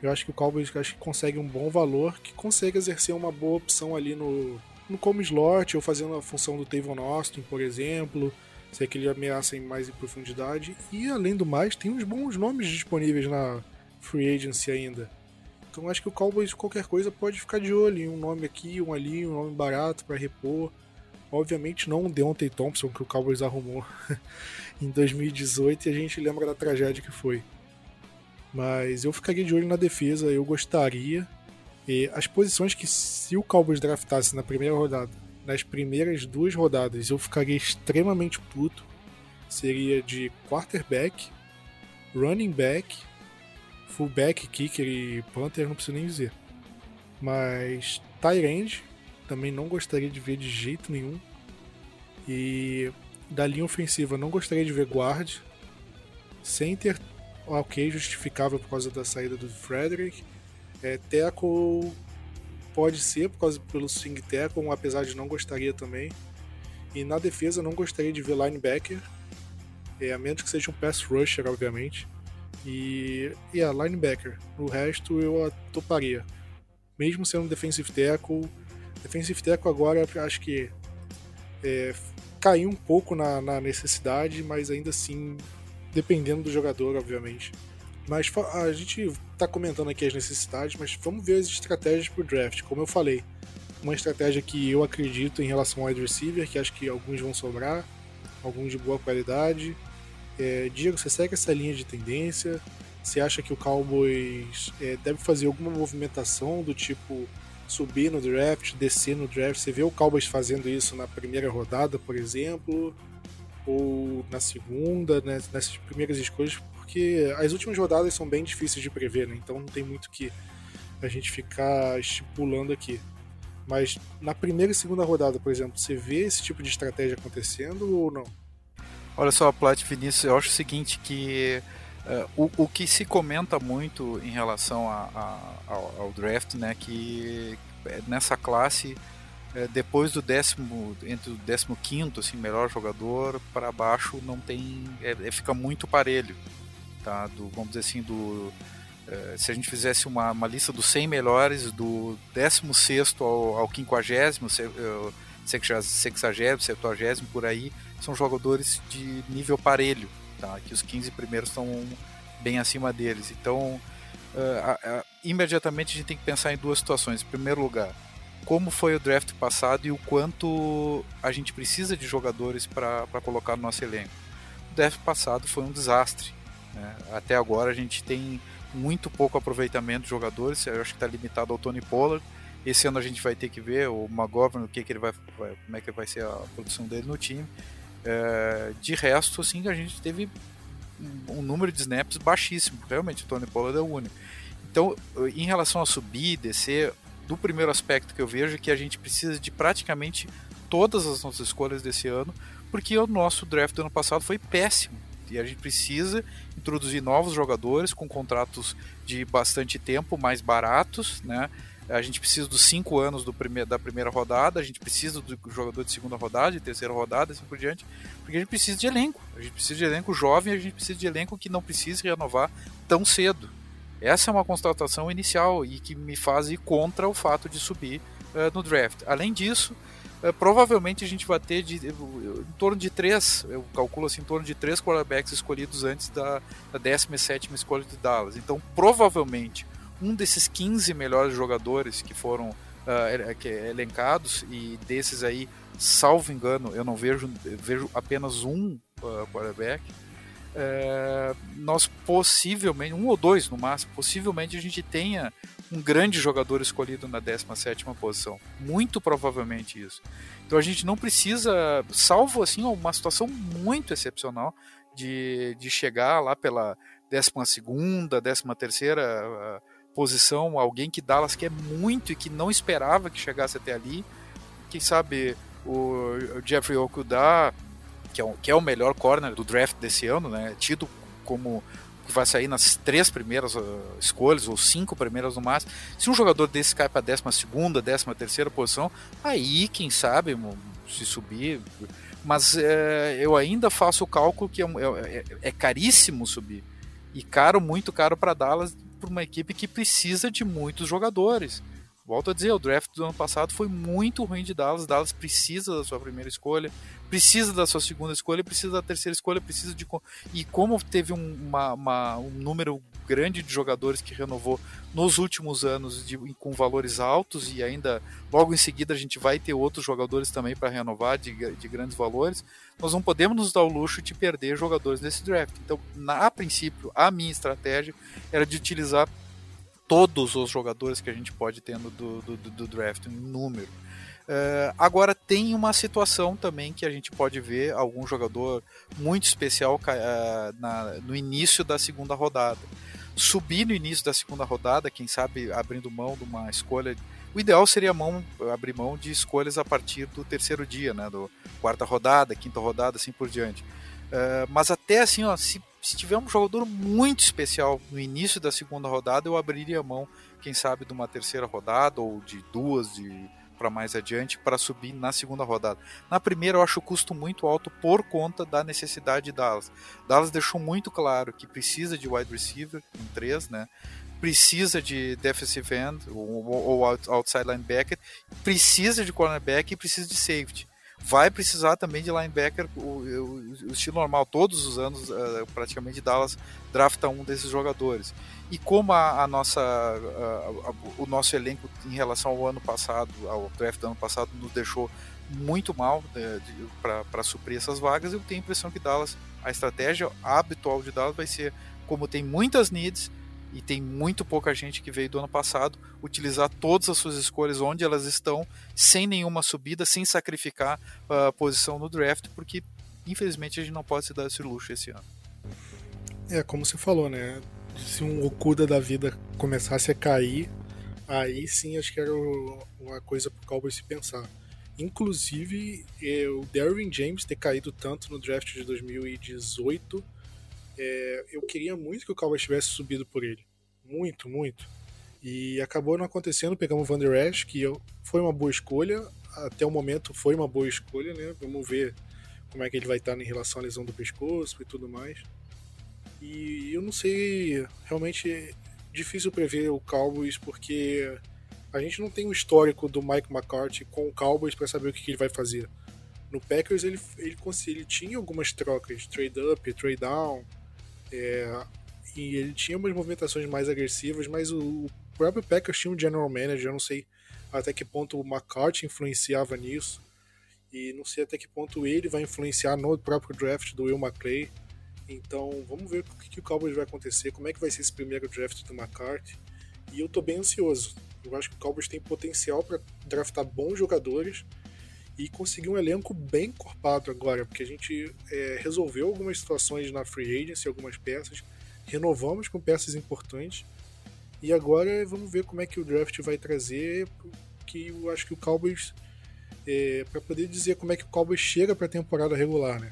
Eu acho que o Cowboys acho que consegue um bom valor, que consegue exercer uma boa opção ali no, no como slot, ou fazendo a função do Tavon Austin, por exemplo, se é que ele ameaça em mais em profundidade. E além do mais, tem uns bons nomes disponíveis na Free Agency ainda. Então acho que o Cowboys, qualquer coisa, pode ficar de olho em um nome aqui, um ali, um nome barato para repor. Obviamente não o Deontay Thompson que o Cowboys arrumou em 2018 e a gente lembra da tragédia que foi. Mas eu ficaria de olho na defesa, eu gostaria. E as posições que se o Cowboys draftasse na primeira rodada, nas primeiras duas rodadas, eu ficaria extremamente puto. Seria de quarterback, running back fullback, kicker e punter, não preciso nem dizer. Mas Tyrande também não gostaria de ver de jeito nenhum. E da linha ofensiva não gostaria de ver guard. Center, ok, justificável por causa da saída do Frederick. É, tackle pode ser por causa pelo swing tackle, apesar de não gostaria também. E na defesa não gostaria de ver linebacker, é, a menos que seja um pass rusher, obviamente. E, e a linebacker. O resto eu toparia. Mesmo sendo defensive tackle. Defensive tackle agora acho que é, caiu um pouco na, na, necessidade, mas ainda assim, dependendo do jogador, obviamente. Mas a gente está comentando aqui as necessidades, mas vamos ver as estratégias para o draft. Como eu falei, uma estratégia que eu acredito em relação ao wide receiver, que acho que alguns vão sobrar, alguns de boa qualidade é, Diego, você segue essa linha de tendência? Você acha que o Cowboys é, deve fazer alguma movimentação do tipo subir no draft, descer no draft. Você vê o Cowboys fazendo isso na primeira rodada, por exemplo, ou na segunda, né, nessas primeiras escolhas, porque as últimas rodadas são bem difíceis de prever, né? Então não tem muito que a gente ficar estipulando aqui. Mas na primeira e segunda rodada, por exemplo, você vê esse tipo de estratégia acontecendo ou não? Olha só, Plat Vinícius, eu acho o seguinte que uh, o, o que se comenta muito em relação a, a, ao, ao, draft, né, que é, nessa classe é, depois do décimo, entre o décimo quinto, assim, melhor jogador para baixo não tem, é, é, fica muito parelho, tá? Do, vamos dizer assim, do é, se a gente fizesse uma, uma lista dos 100 melhores do 16 ao, ao 50, 60, 70 por aí, são jogadores de nível parelho, tá? que os 15 primeiros estão bem acima deles. Então, uh, uh, imediatamente a gente tem que pensar em duas situações. Em primeiro lugar, como foi o draft passado e o quanto a gente precisa de jogadores para colocar no nosso elenco. O draft passado foi um desastre. Né? Até agora a gente tem muito pouco aproveitamento de jogadores, eu acho que está limitado ao Tony Pollard. Esse ano a gente vai ter que ver o McGovern, o que, que ele vai, como é que vai ser a produção dele no time. É, de resto, assim, a gente teve um, número de snaps baixíssimo. Realmente, o Tony Pollard é o único. Então, em relação a subir, descer, do primeiro aspecto que eu vejo é que a gente precisa de praticamente todas as nossas escolhas desse ano, porque o nosso draft do ano passado foi péssimo. E a gente precisa introduzir novos jogadores com contratos de bastante tempo, mais baratos, né? A gente precisa dos cinco anos do prime da primeira rodada, a gente precisa do jogador de segunda rodada, de terceira rodada, assim por diante, porque a gente precisa de elenco. A gente precisa de elenco jovem, a gente precisa de elenco que não precise renovar tão cedo. Essa é uma constatação inicial e que me faz ir contra o fato de subir uh, no draft. Além disso, uh, provavelmente a gente vai ter de, em torno de três, eu calculo assim, em torno de três quarterbacks escolhidos antes da, da 17 escolha de Dallas. Então, provavelmente, um desses 15 melhores jogadores que foram uh, que é elencados, e desses aí, salvo engano, eu não vejo, vejo apenas um uh, quarterback. É, nós possivelmente, um ou dois no máximo, possivelmente a gente tenha um grande jogador escolhido na 17 posição. Muito provavelmente isso. Então a gente não precisa, salvo assim, uma situação muito excepcional de, de chegar lá pela 12, 13 terceira posição, alguém que Dallas quer muito e que não esperava que chegasse até ali. Quem sabe o Jeffrey Okuda, que é, o, que é o melhor corner do draft desse ano, né? Tido como que vai sair nas três primeiras uh, escolhas, ou cinco primeiras no máximo. Se um jogador desse cai para décima segunda, décima terceira posição, aí, quem sabe, se subir. Mas é, eu ainda faço o cálculo que é, é, é caríssimo subir. E caro, muito caro para Dallas para uma equipe que precisa de muitos jogadores. Volto a dizer, o draft do ano passado foi muito ruim de Dallas. Dallas precisa da sua primeira escolha, precisa da sua segunda escolha, precisa da terceira escolha, precisa de. E como teve um, uma, uma, um número grande de jogadores que renovou nos últimos anos de, com valores altos e ainda logo em seguida a gente vai ter outros jogadores também para renovar de, de grandes valores, nós não podemos nos dar o luxo de perder jogadores nesse draft. Então, na, a princípio, a minha estratégia era de utilizar todos os jogadores que a gente pode ter no, do, do, do draft, em número. Uh, agora tem uma situação também que a gente pode ver algum jogador muito especial uh, na, no início da segunda rodada subir no início da segunda rodada, quem sabe abrindo mão de uma escolha. O ideal seria mão, abrir mão de escolhas a partir do terceiro dia, né? Do quarta rodada, quinta rodada, assim por diante. Uh, mas até assim, ó, se, se tiver um jogador muito especial no início da segunda rodada, eu abriria mão, quem sabe, de uma terceira rodada ou de duas, de para mais adiante para subir na segunda rodada. Na primeira eu acho o custo muito alto por conta da necessidade de Dallas. Dallas deixou muito claro que precisa de wide receiver em três, né? Precisa de defensive end ou, ou outside linebacker, precisa de cornerback e precisa de safety vai precisar também de linebacker, o, o, o estilo normal, todos os anos, uh, praticamente Dallas drafta um desses jogadores. E como a, a nossa, a, a, o nosso elenco em relação ao ano passado, ao draft do ano passado, nos deixou muito mal né, para suprir essas vagas, eu tenho a impressão que Dallas, a estratégia habitual de Dallas vai ser, como tem muitas needs, e tem muito pouca gente que veio do ano passado utilizar todas as suas escolhas onde elas estão, sem nenhuma subida, sem sacrificar a posição no draft, porque infelizmente a gente não pode se dar esse luxo esse ano. É, como você falou, né? Se um Okuda da vida começasse a cair, aí sim acho que era uma coisa pro Cowboys se pensar. Inclusive, o Derwin James ter caído tanto no draft de 2018 é, eu queria muito que o Cowboys tivesse subido por ele. Muito, muito. E acabou não acontecendo, pegamos o Van Der Esch, que foi uma boa escolha, até o momento foi uma boa escolha, né? Vamos ver como é que ele vai estar em relação à lesão do pescoço e tudo mais. E eu não sei, realmente difícil prever o Cowboys porque a gente não tem o histórico do Mike McCarthy com o Cowboys para saber o que, que, ele vai fazer. No Packers ele, ele, ele tinha algumas trocas, trade up, trade down, é, e ele tinha umas movimentações mais agressivas, mas o, próprio Packers tinha um general manager, eu não sei até que ponto o McCarthy influenciava nisso, e não sei até que ponto ele vai influenciar no próprio draft do Will McClay. Então vamos ver o que, que o Cowboys vai acontecer, como é que vai ser esse primeiro draft do McCarthy. E eu tô bem ansioso. Eu acho que o Cowboys tem potencial para draftar bons jogadores e conseguir um elenco bem encorpado agora, porque a gente é, resolveu algumas situações na free agency, algumas peças, renovamos com peças importantes e agora vamos ver como é que o draft vai trazer, que eu acho que o Cowboys é, para poder dizer como é que o Cowboys chega para a temporada regular, né?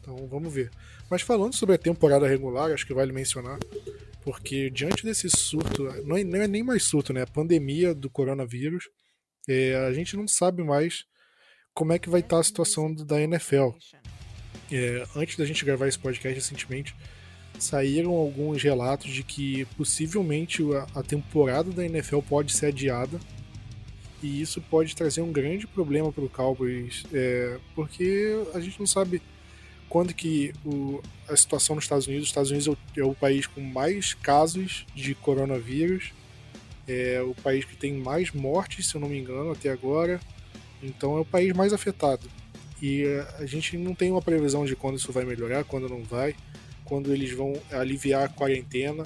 Então vamos ver. Mas falando sobre a temporada regular, acho que vale mencionar, porque diante desse surto, não é, não é nem mais surto, né? A pandemia do coronavírus, é, a gente não sabe mais como é que vai estar a situação da NFL. É, antes da gente gravar esse podcast recentemente, saíram alguns relatos de que possivelmente a, a temporada da NFL pode ser adiada e isso pode trazer um grande problema para o Cowboys, é, porque a gente não sabe quando que o, a situação nos Estados Unidos, os Estados Unidos é o, é o, país com mais casos de coronavírus, é o país que tem mais mortes, se eu não me engano, até agora. Então é o país mais afetado. E eh, a gente não tem uma previsão de quando isso vai melhorar, quando não vai, quando eles vão aliviar a quarentena,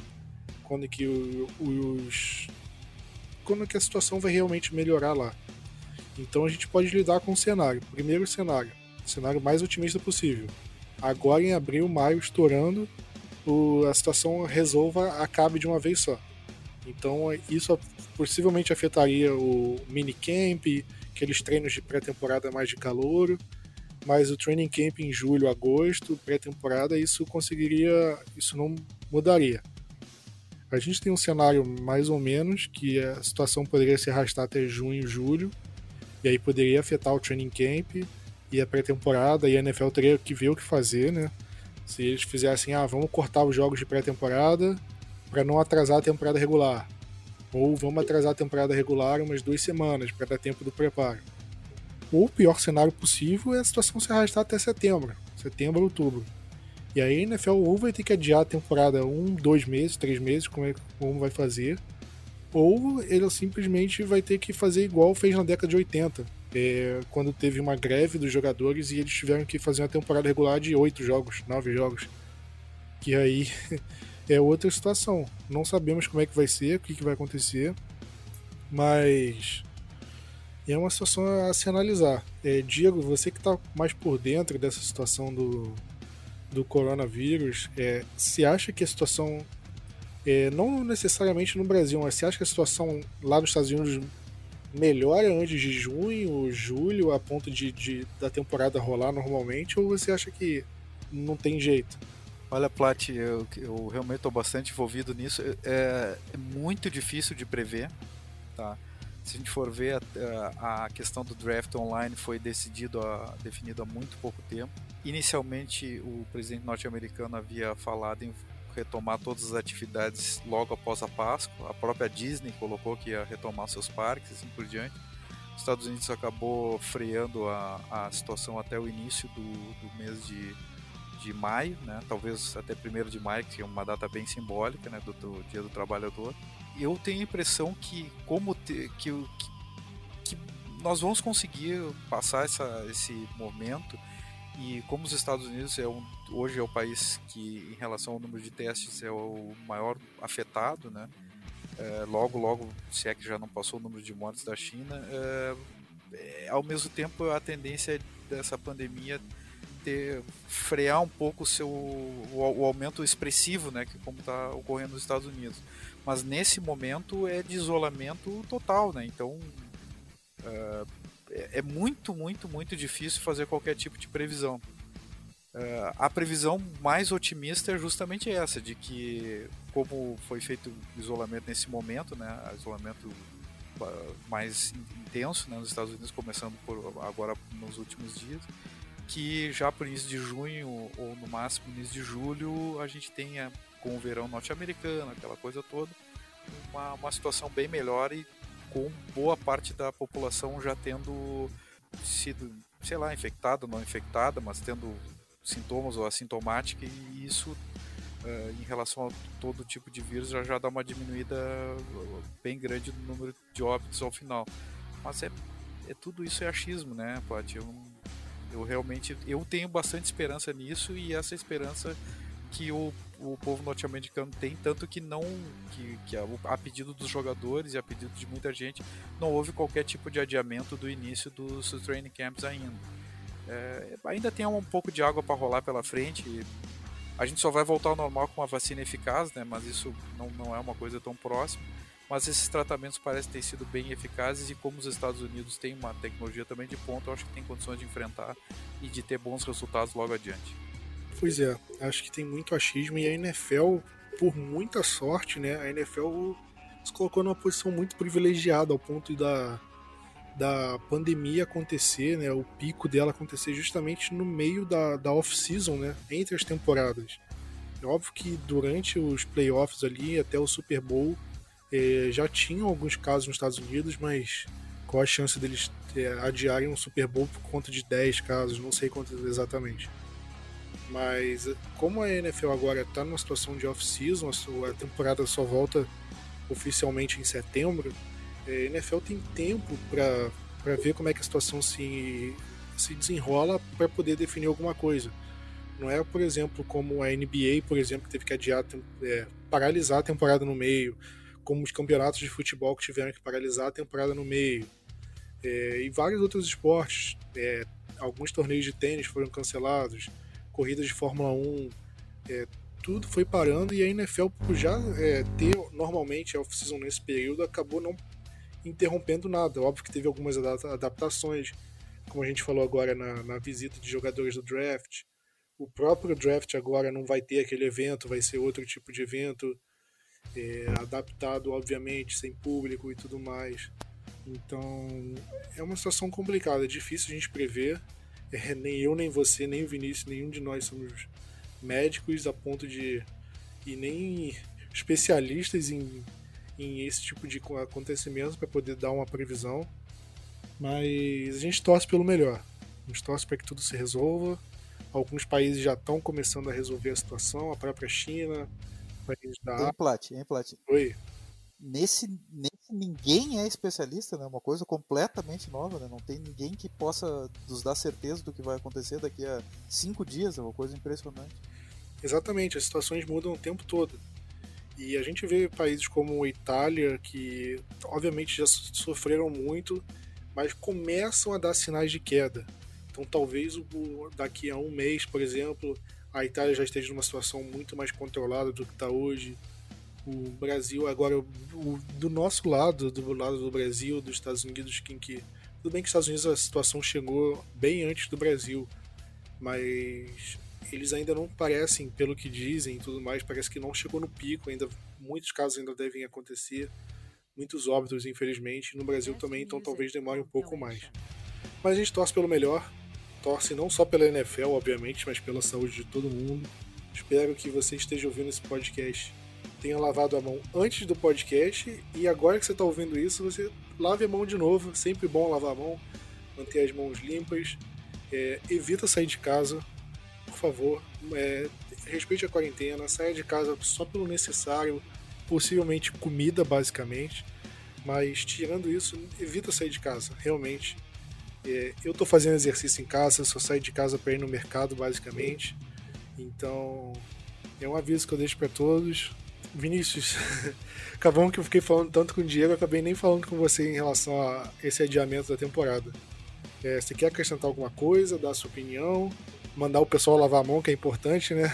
quando que os quando que a situação vai realmente melhorar lá. Então a gente pode lidar com o cenário. Primeiro cenário, cenário mais otimista possível. Agora em abril, maio, estourando, o, a situação resolva, acabe de uma vez só. Então isso possivelmente afetaria o minicamp, aqueles treinos de pré-temporada mais de calor, mas o training camp em julho, agosto, pré-temporada, isso conseguiria, isso não mudaria. A gente tem um cenário mais ou menos que a situação poderia se arrastar até junho, julho, e aí poderia afetar o training camp e a pré-temporada, e a NFL teria que ver o que fazer, né? Se eles fizessem, ah, vamos cortar os jogos de pré-temporada para não atrasar a temporada regular. Ou vamos atrasar a temporada regular umas duas semanas para dar tempo do preparo. Ou o pior cenário possível é a situação se arrastar até setembro, setembro, outubro. E aí a NFL ou vai ter que adiar a temporada um, dois meses, três meses, como, é, como vai fazer, ou ele simplesmente vai ter que fazer igual fez na década de 80, é, quando teve uma greve dos jogadores e eles tiveram que fazer uma temporada regular de oito jogos, nove jogos. Que aí é outra situação. Não sabemos como é que vai ser, o que, que vai acontecer, mas é uma situação a se analisar. É, Diego, você que está mais por dentro dessa situação do, do coronavírus, é, se acha que a situação, é, não necessariamente no Brasil, mas se acha que a situação lá nos Estados Unidos melhora antes de junho, julho, a ponto de, de da temporada rolar normalmente, ou você acha que não tem jeito? Olha, Plat, eu, eu realmente estou bastante envolvido nisso. É, é, muito difícil de prever, tá? Se a gente for ver, a, a questão do draft online foi decidido a, definido há muito pouco tempo. Inicialmente, o presidente norte-americano havia falado em retomar todas as atividades logo após a Páscoa. A própria Disney colocou que ia retomar seus parques assim por diante. Os Estados Unidos acabou freando a, a situação até o início do, do mês de de maio, né? talvez até 1 de maio, que é uma data bem simbólica né? do, do Dia do Trabalhador. Eu tenho a impressão que, como te, que, que, que, nós vamos conseguir passar essa, esse momento E como os Estados Unidos é um, hoje é o país que, em relação ao número de testes, é o maior afetado, né? É, logo, logo, se é que já não passou o número de mortes da China, é, é, ao mesmo tempo a tendência dessa pandemia ter frear um pouco o seu o, o aumento expressivo, né, que como está ocorrendo nos Estados Unidos. Mas nesse momento é de isolamento total, né? Então uh, é muito, muito, muito difícil fazer qualquer tipo de previsão. Uh, a previsão mais otimista é justamente essa, de que como foi feito o isolamento nesse momento, né, isolamento mais intenso né, nos Estados Unidos, começando por agora nos últimos dias, que já por início de junho ou no máximo início de julho a gente tenha com o verão norte-americano, aquela coisa toda, uma, uma situação bem melhor e com boa parte da população já tendo sido, sei lá, infectada não infectada, mas tendo sintomas ou assintomática e isso uh, em relação a todo tipo de vírus já, já dá uma diminuída bem grande no número de óbitos ao final. Mas é, é tudo isso é achismo, né, Paty? Eu não eu realmente eu tenho bastante esperança nisso e essa esperança que o, o povo norte-americano tem, tanto que não que, que a, a, pedido dos jogadores e a pedido de muita gente não houve qualquer tipo de adiamento do início dos, training camps ainda. É, ainda tem um pouco de água para rolar pela frente. A gente só vai voltar ao normal com uma vacina eficaz, né? Mas isso não, não é uma coisa tão próxima mas esses tratamentos parecem ter sido bem eficazes e como os Estados Unidos têm uma tecnologia também de ponta, eu acho que tem condições de enfrentar e de ter bons resultados logo adiante. Pois é, acho que tem muito achismo e a NFL, por muita sorte, né, a NFL se colocou numa posição muito privilegiada ao ponto da, da pandemia acontecer, né, o pico dela acontecer justamente no meio da, da off-season, né, entre as temporadas. É óbvio que durante os playoffs ali, até o Super Bowl, é, já tinham alguns casos nos Estados Unidos, mas qual a chance deles é, adiarem um Super Bowl por conta de 10 casos, não sei quantos exatamente. Mas como a NFL agora está numa situação de off-season, a temporada só volta oficialmente em setembro, a NFL tem tempo para ver como é que a situação se, se desenrola para poder definir alguma coisa. Não é, por exemplo, como a NBA, por exemplo, que teve que adiar, é, paralisar a temporada no meio, como os campeonatos de futebol que tiveram que paralisar a temporada no meio. É, e vários outros esportes. É, alguns torneios de tênis foram cancelados, corridas de Fórmula 1, é, tudo foi parando e a NFL, por já é, ter normalmente a off-season nesse período, acabou não interrompendo nada. Óbvio que teve algumas adaptações, como a gente falou agora na, na visita de jogadores do draft. O próprio draft agora não vai ter aquele evento, vai ser outro tipo de evento é, adaptado, obviamente, sem público e tudo mais. Então é uma situação complicada, é difícil a gente prever. É, nem eu, nem você, nem o Vinícius, nenhum de nós somos médicos a ponto de. e nem especialistas em, em esse tipo de acontecimentos para poder dar uma previsão. Mas a gente torce pelo melhor. A gente torce para que tudo se resolva. Alguns países já estão começando a resolver a situação, a própria China, da Em Plat, em Plat. Oi. Nesse, nesse ninguém é especialista, né? Uma coisa completamente nova, né? Não tem ninguém que possa nos dar certeza do que vai acontecer daqui a cinco dias, é uma coisa impressionante. Exatamente, as situações mudam o tempo todo. E a gente vê países como a Itália, que obviamente já sofreram muito, mas começam a dar sinais de queda. Então talvez daqui a um mês, por exemplo, a Itália já esteja numa situação muito mais controlada do que está hoje. O Brasil, agora, o, do nosso lado, do lado do Brasil, dos Estados Unidos, que, que tudo bem que os Estados Unidos a situação chegou bem antes do Brasil, mas eles ainda não parecem, pelo que dizem e tudo mais, parece que não chegou no pico, ainda muitos casos ainda devem acontecer, muitos óbitos, infelizmente, no Brasil também, então talvez demore um pouco mais. Mas a gente torce pelo melhor, torce não só pela NFL, obviamente, mas pela saúde de todo mundo. Espero que você esteja ouvindo esse podcast tenha lavado a mão antes do podcast e agora que você está ouvindo isso, você lave a mão de novo. Sempre bom lavar a mão, manter as mãos limpas. É, evita sair de casa, por favor. É, respeite a quarentena, saia de casa só pelo necessário, possivelmente comida, basicamente. Mas tirando isso, evita sair de casa, realmente É, eu estou fazendo exercício em casa, só saio de casa para ir no mercado, basicamente. Então, é um aviso que eu deixo para todos. Vinícius, acabamos que eu fiquei falando tanto com o Diego, acabei nem falando com você em relação a esse adiamento da temporada. É, você quer acrescentar alguma coisa, dar sua opinião, mandar o pessoal lavar a mão, que é importante, né?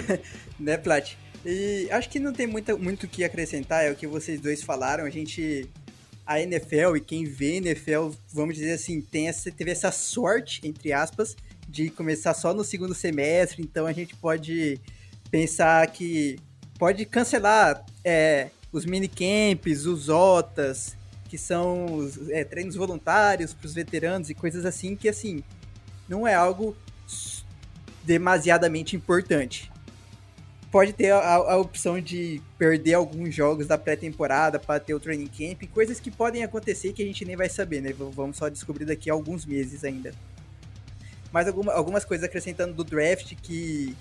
né, Plat? E acho que não tem muito o que acrescentar, é o que vocês dois falaram. A gente. A NFL e quem vê NFL, vamos dizer assim, tem essa, teve essa sorte, entre aspas, de começar só no segundo semestre, então a gente pode pensar que pode cancelar é, os minicamps, os OTAs, que são os é, treinos voluntários para os veteranos e coisas assim, que assim, não é algo demasiadamente importante. Pode ter a, a opção de perder alguns jogos da pré-temporada para ter o training camp, coisas que podem acontecer que a gente nem vai saber, né? Vamos só descobrir daqui a alguns meses ainda. Mas alguma, algumas coisas acrescentando do draft que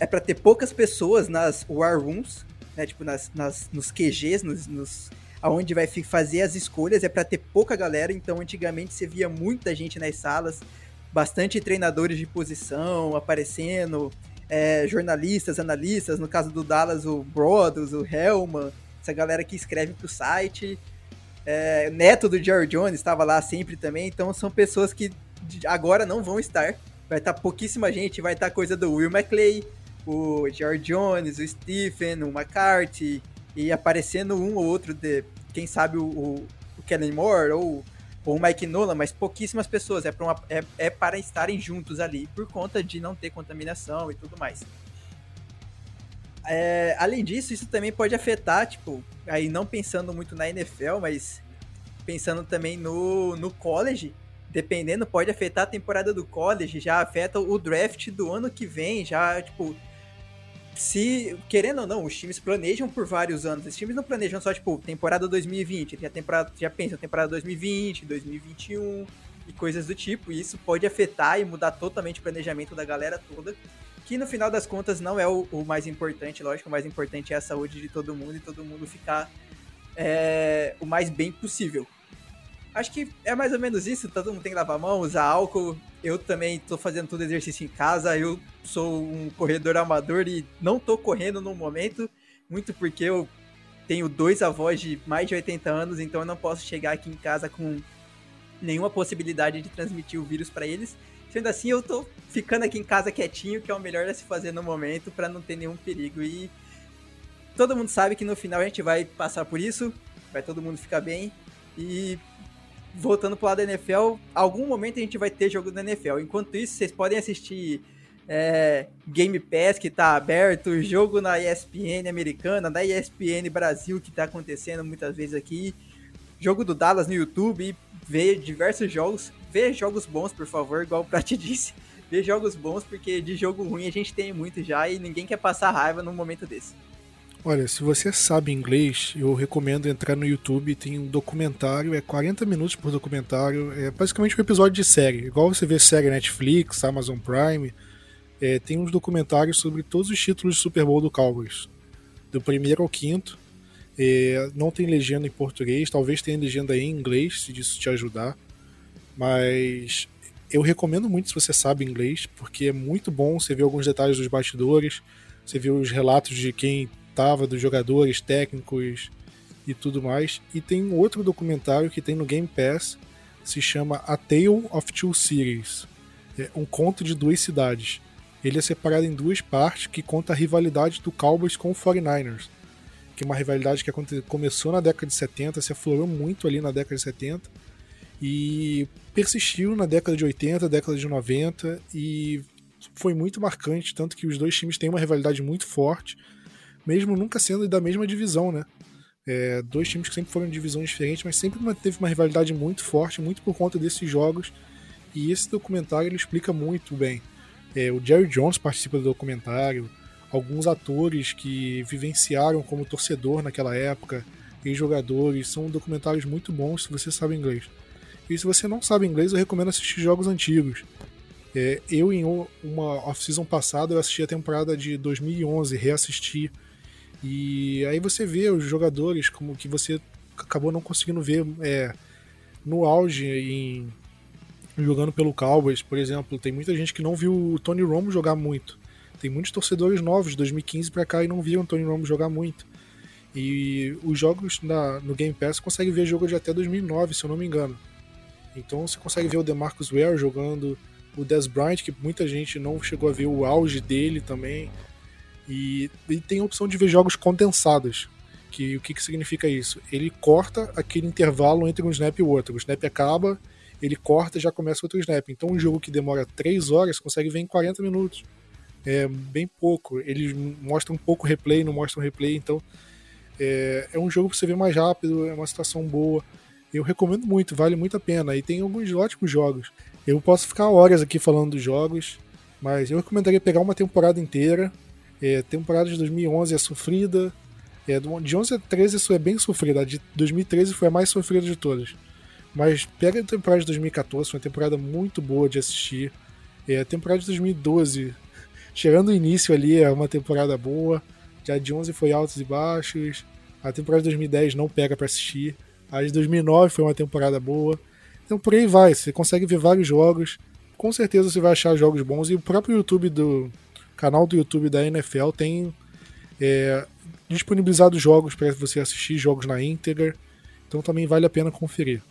é para ter poucas pessoas nas war rooms, né? Tipo nas, nas nos QGs, nos, nos aonde vai fazer as escolhas é para ter pouca galera. Então antigamente você via muita gente nas salas bastante treinadores de posição aparecendo, é, jornalistas, analistas, no caso do Dallas, o Brothers, o Hellman, essa galera que escreve pro site. É, neto do Jerry Jones estava lá sempre também, então são pessoas que agora não vão estar. Vai estar tá pouquíssima gente, vai estar tá coisa do Will McClay, o Jerry Jones, o Stephen, o McCarthy, e aparecendo um ou outro de, quem sabe, o, o, o Kellen Moore ou ou Mike Nolan, mas pouquíssimas pessoas. É, uma, é, é, para estarem juntos ali, por conta de não ter contaminação e tudo mais. É, além disso, isso também pode afetar, tipo, aí não pensando muito na NFL, mas pensando também no, no college, dependendo, pode afetar a temporada do college, já afeta o draft do ano que vem, já, tipo, se, querendo ou não, os times planejam por vários anos. Os times não planejam só, tipo, temporada 2020, já, temporada, já pensam temporada 2020, 2021 e coisas do tipo. E isso pode afetar e mudar totalmente o planejamento da galera toda. Que no final das contas não é o, o mais importante, lógico, o mais importante é a saúde de todo mundo e todo mundo ficar é, o mais bem possível. Acho que é mais ou menos isso. Todo mundo tem que lavar a mão, usar álcool. Eu também tô fazendo todo exercício em casa. Eu sou um corredor amador e não tô correndo no momento. Muito porque eu tenho dois avós de mais de 80 anos, então eu não posso chegar aqui em casa com nenhuma possibilidade de transmitir o vírus para eles. Sendo assim, eu tô ficando aqui em casa quietinho, que é o melhor a se fazer no momento para não ter nenhum perigo. E todo mundo sabe que no final a gente vai passar por isso, vai todo mundo ficar bem. E voltando pro lado da NFL, algum momento a gente vai ter jogo da NFL. Enquanto isso, vocês podem assistir é, Game Pass que tá aberto, jogo na ESPN americana, na ESPN Brasil que tá acontecendo muitas vezes aqui, jogo do Dallas no YouTube, ver diversos jogos, ver jogos bons, por favor, igual o Prati disse. Ver jogos bons, porque de jogo ruim a gente tem muito já e ninguém quer passar raiva num momento desse. Olha, se você sabe inglês, eu recomendo entrar no YouTube. Tem um documentário, é 40 minutos por documentário. É basicamente um episódio de série. Igual você vê série Netflix, Amazon Prime. É, tem uns documentários sobre todos os títulos de Super Bowl do Cowboys. Do primeiro ao quinto. É, não tem legenda em português, talvez tenha legenda em inglês, se isso te ajudar. Mas eu recomendo muito se você sabe inglês, porque é muito bom você ver alguns detalhes dos bastidores, você vê os relatos de quem estava, dos jogadores, técnicos e tudo mais. E tem um outro documentário que tem no Game Pass, se chama A Tale of Two Cities. É um conto de duas cidades. Ele é separado em duas partes que conta a rivalidade do Cowboys com o 49ers. Que é uma rivalidade que começou na década de 70, se aflorou muito ali na década de 70 e persistiu na década de 80, década de 90 e foi muito marcante, tanto que os dois times têm uma rivalidade muito forte mesmo nunca sendo da mesma divisão, né? É, dois times que sempre foram em divisões diferentes, mas sempre teve uma rivalidade muito forte, muito por conta desses jogos. E esse documentário ele explica muito bem. É, o Jerry Jones participa do documentário, alguns atores que vivenciaram como torcedor naquela época, e jogadores, são documentários muito bons se você sabe inglês. E se você não sabe inglês, eu recomendo assistir jogos antigos. É, eu, em uma off-season passada, eu assisti a temporada de 2011, reassisti e aí você vê os jogadores como que você acabou não conseguindo ver é, no auge em jogando pelo Cowboys, por exemplo, tem muita gente que não viu o Tony Romo jogar muito. Tem muitos torcedores novos de 2015 para cá e não viram o Tony Romo jogar muito. E os jogos na, no Game Pass consegue ver jogo de até 2009, se eu não me engano. Então você consegue ver o DeMarcus Ware jogando, o Des Bryant, que muita gente não chegou a ver o auge dele também. E, e tem a opção de ver jogos condensados. Que, o que, que significa isso? Ele corta aquele intervalo entre um snap e o outro. O snap acaba, ele corta e já começa outro snap. Então um jogo que demora 3 horas consegue ver em 40 minutos. É bem pouco. Eles mostram um pouco replay, não mostram replay, então é, é um jogo para você ver mais rápido, é uma situação boa. Eu recomendo muito, vale muito a pena. E tem alguns ótimos jogos. Eu posso ficar horas aqui falando dos jogos, mas eu recomendaria pegar uma temporada inteira. É, temporada de 2011 é sofrida. É, de 11 a 13 isso é bem sofrida. A de 2013 foi a mais sofrida de todas. Mas pega a temporada de 2014, foi uma temporada muito boa de assistir. É, a temporada de 2012, chegando o início ali, é uma temporada boa. Já de 11 foi altos e baixos. A temporada de 2010 não pega para assistir. A de 2009 foi uma temporada boa. Então por aí vai, você consegue ver vários jogos. Com certeza você vai achar jogos bons. E o próprio YouTube do canal do YouTube da NFL tem é, disponibilizado jogos para você assistir, jogos na íntegra. Então também vale a pena conferir.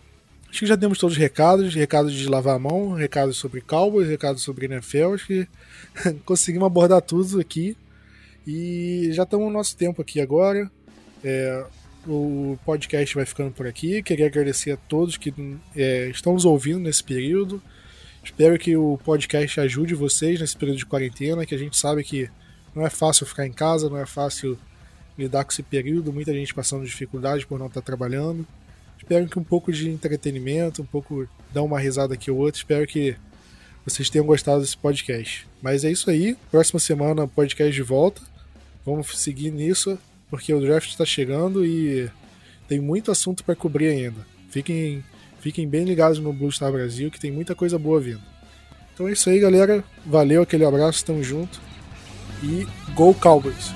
Acho que já temos todos os recados, recados de lavar a mão, recados sobre Cowboys, recados sobre NFL, acho que conseguimos abordar tudo aqui. E já estamos no nosso tempo aqui agora. É, o podcast vai ficando por aqui. Queria agradecer a todos que é, estão nos ouvindo nesse período. Espero que o podcast ajude vocês nesse período de quarentena, que a gente sabe que não é fácil ficar em casa, não é fácil lidar com esse período, muita gente passando dificuldade por não estar trabalhando. Espero que um pouco de entretenimento, um pouco dar uma risada aqui ou outra. Espero que vocês tenham gostado desse podcast. Mas é isso aí. Próxima semana, podcast de volta. Vamos seguir nisso porque o draft está chegando e tem muito assunto para cobrir ainda. Fiquem, fiquem bem ligados no Blue Star Brasil que tem muita coisa boa vindo. Então é isso aí, galera. Valeu, aquele abraço, tamo junto. E Go Cowboys!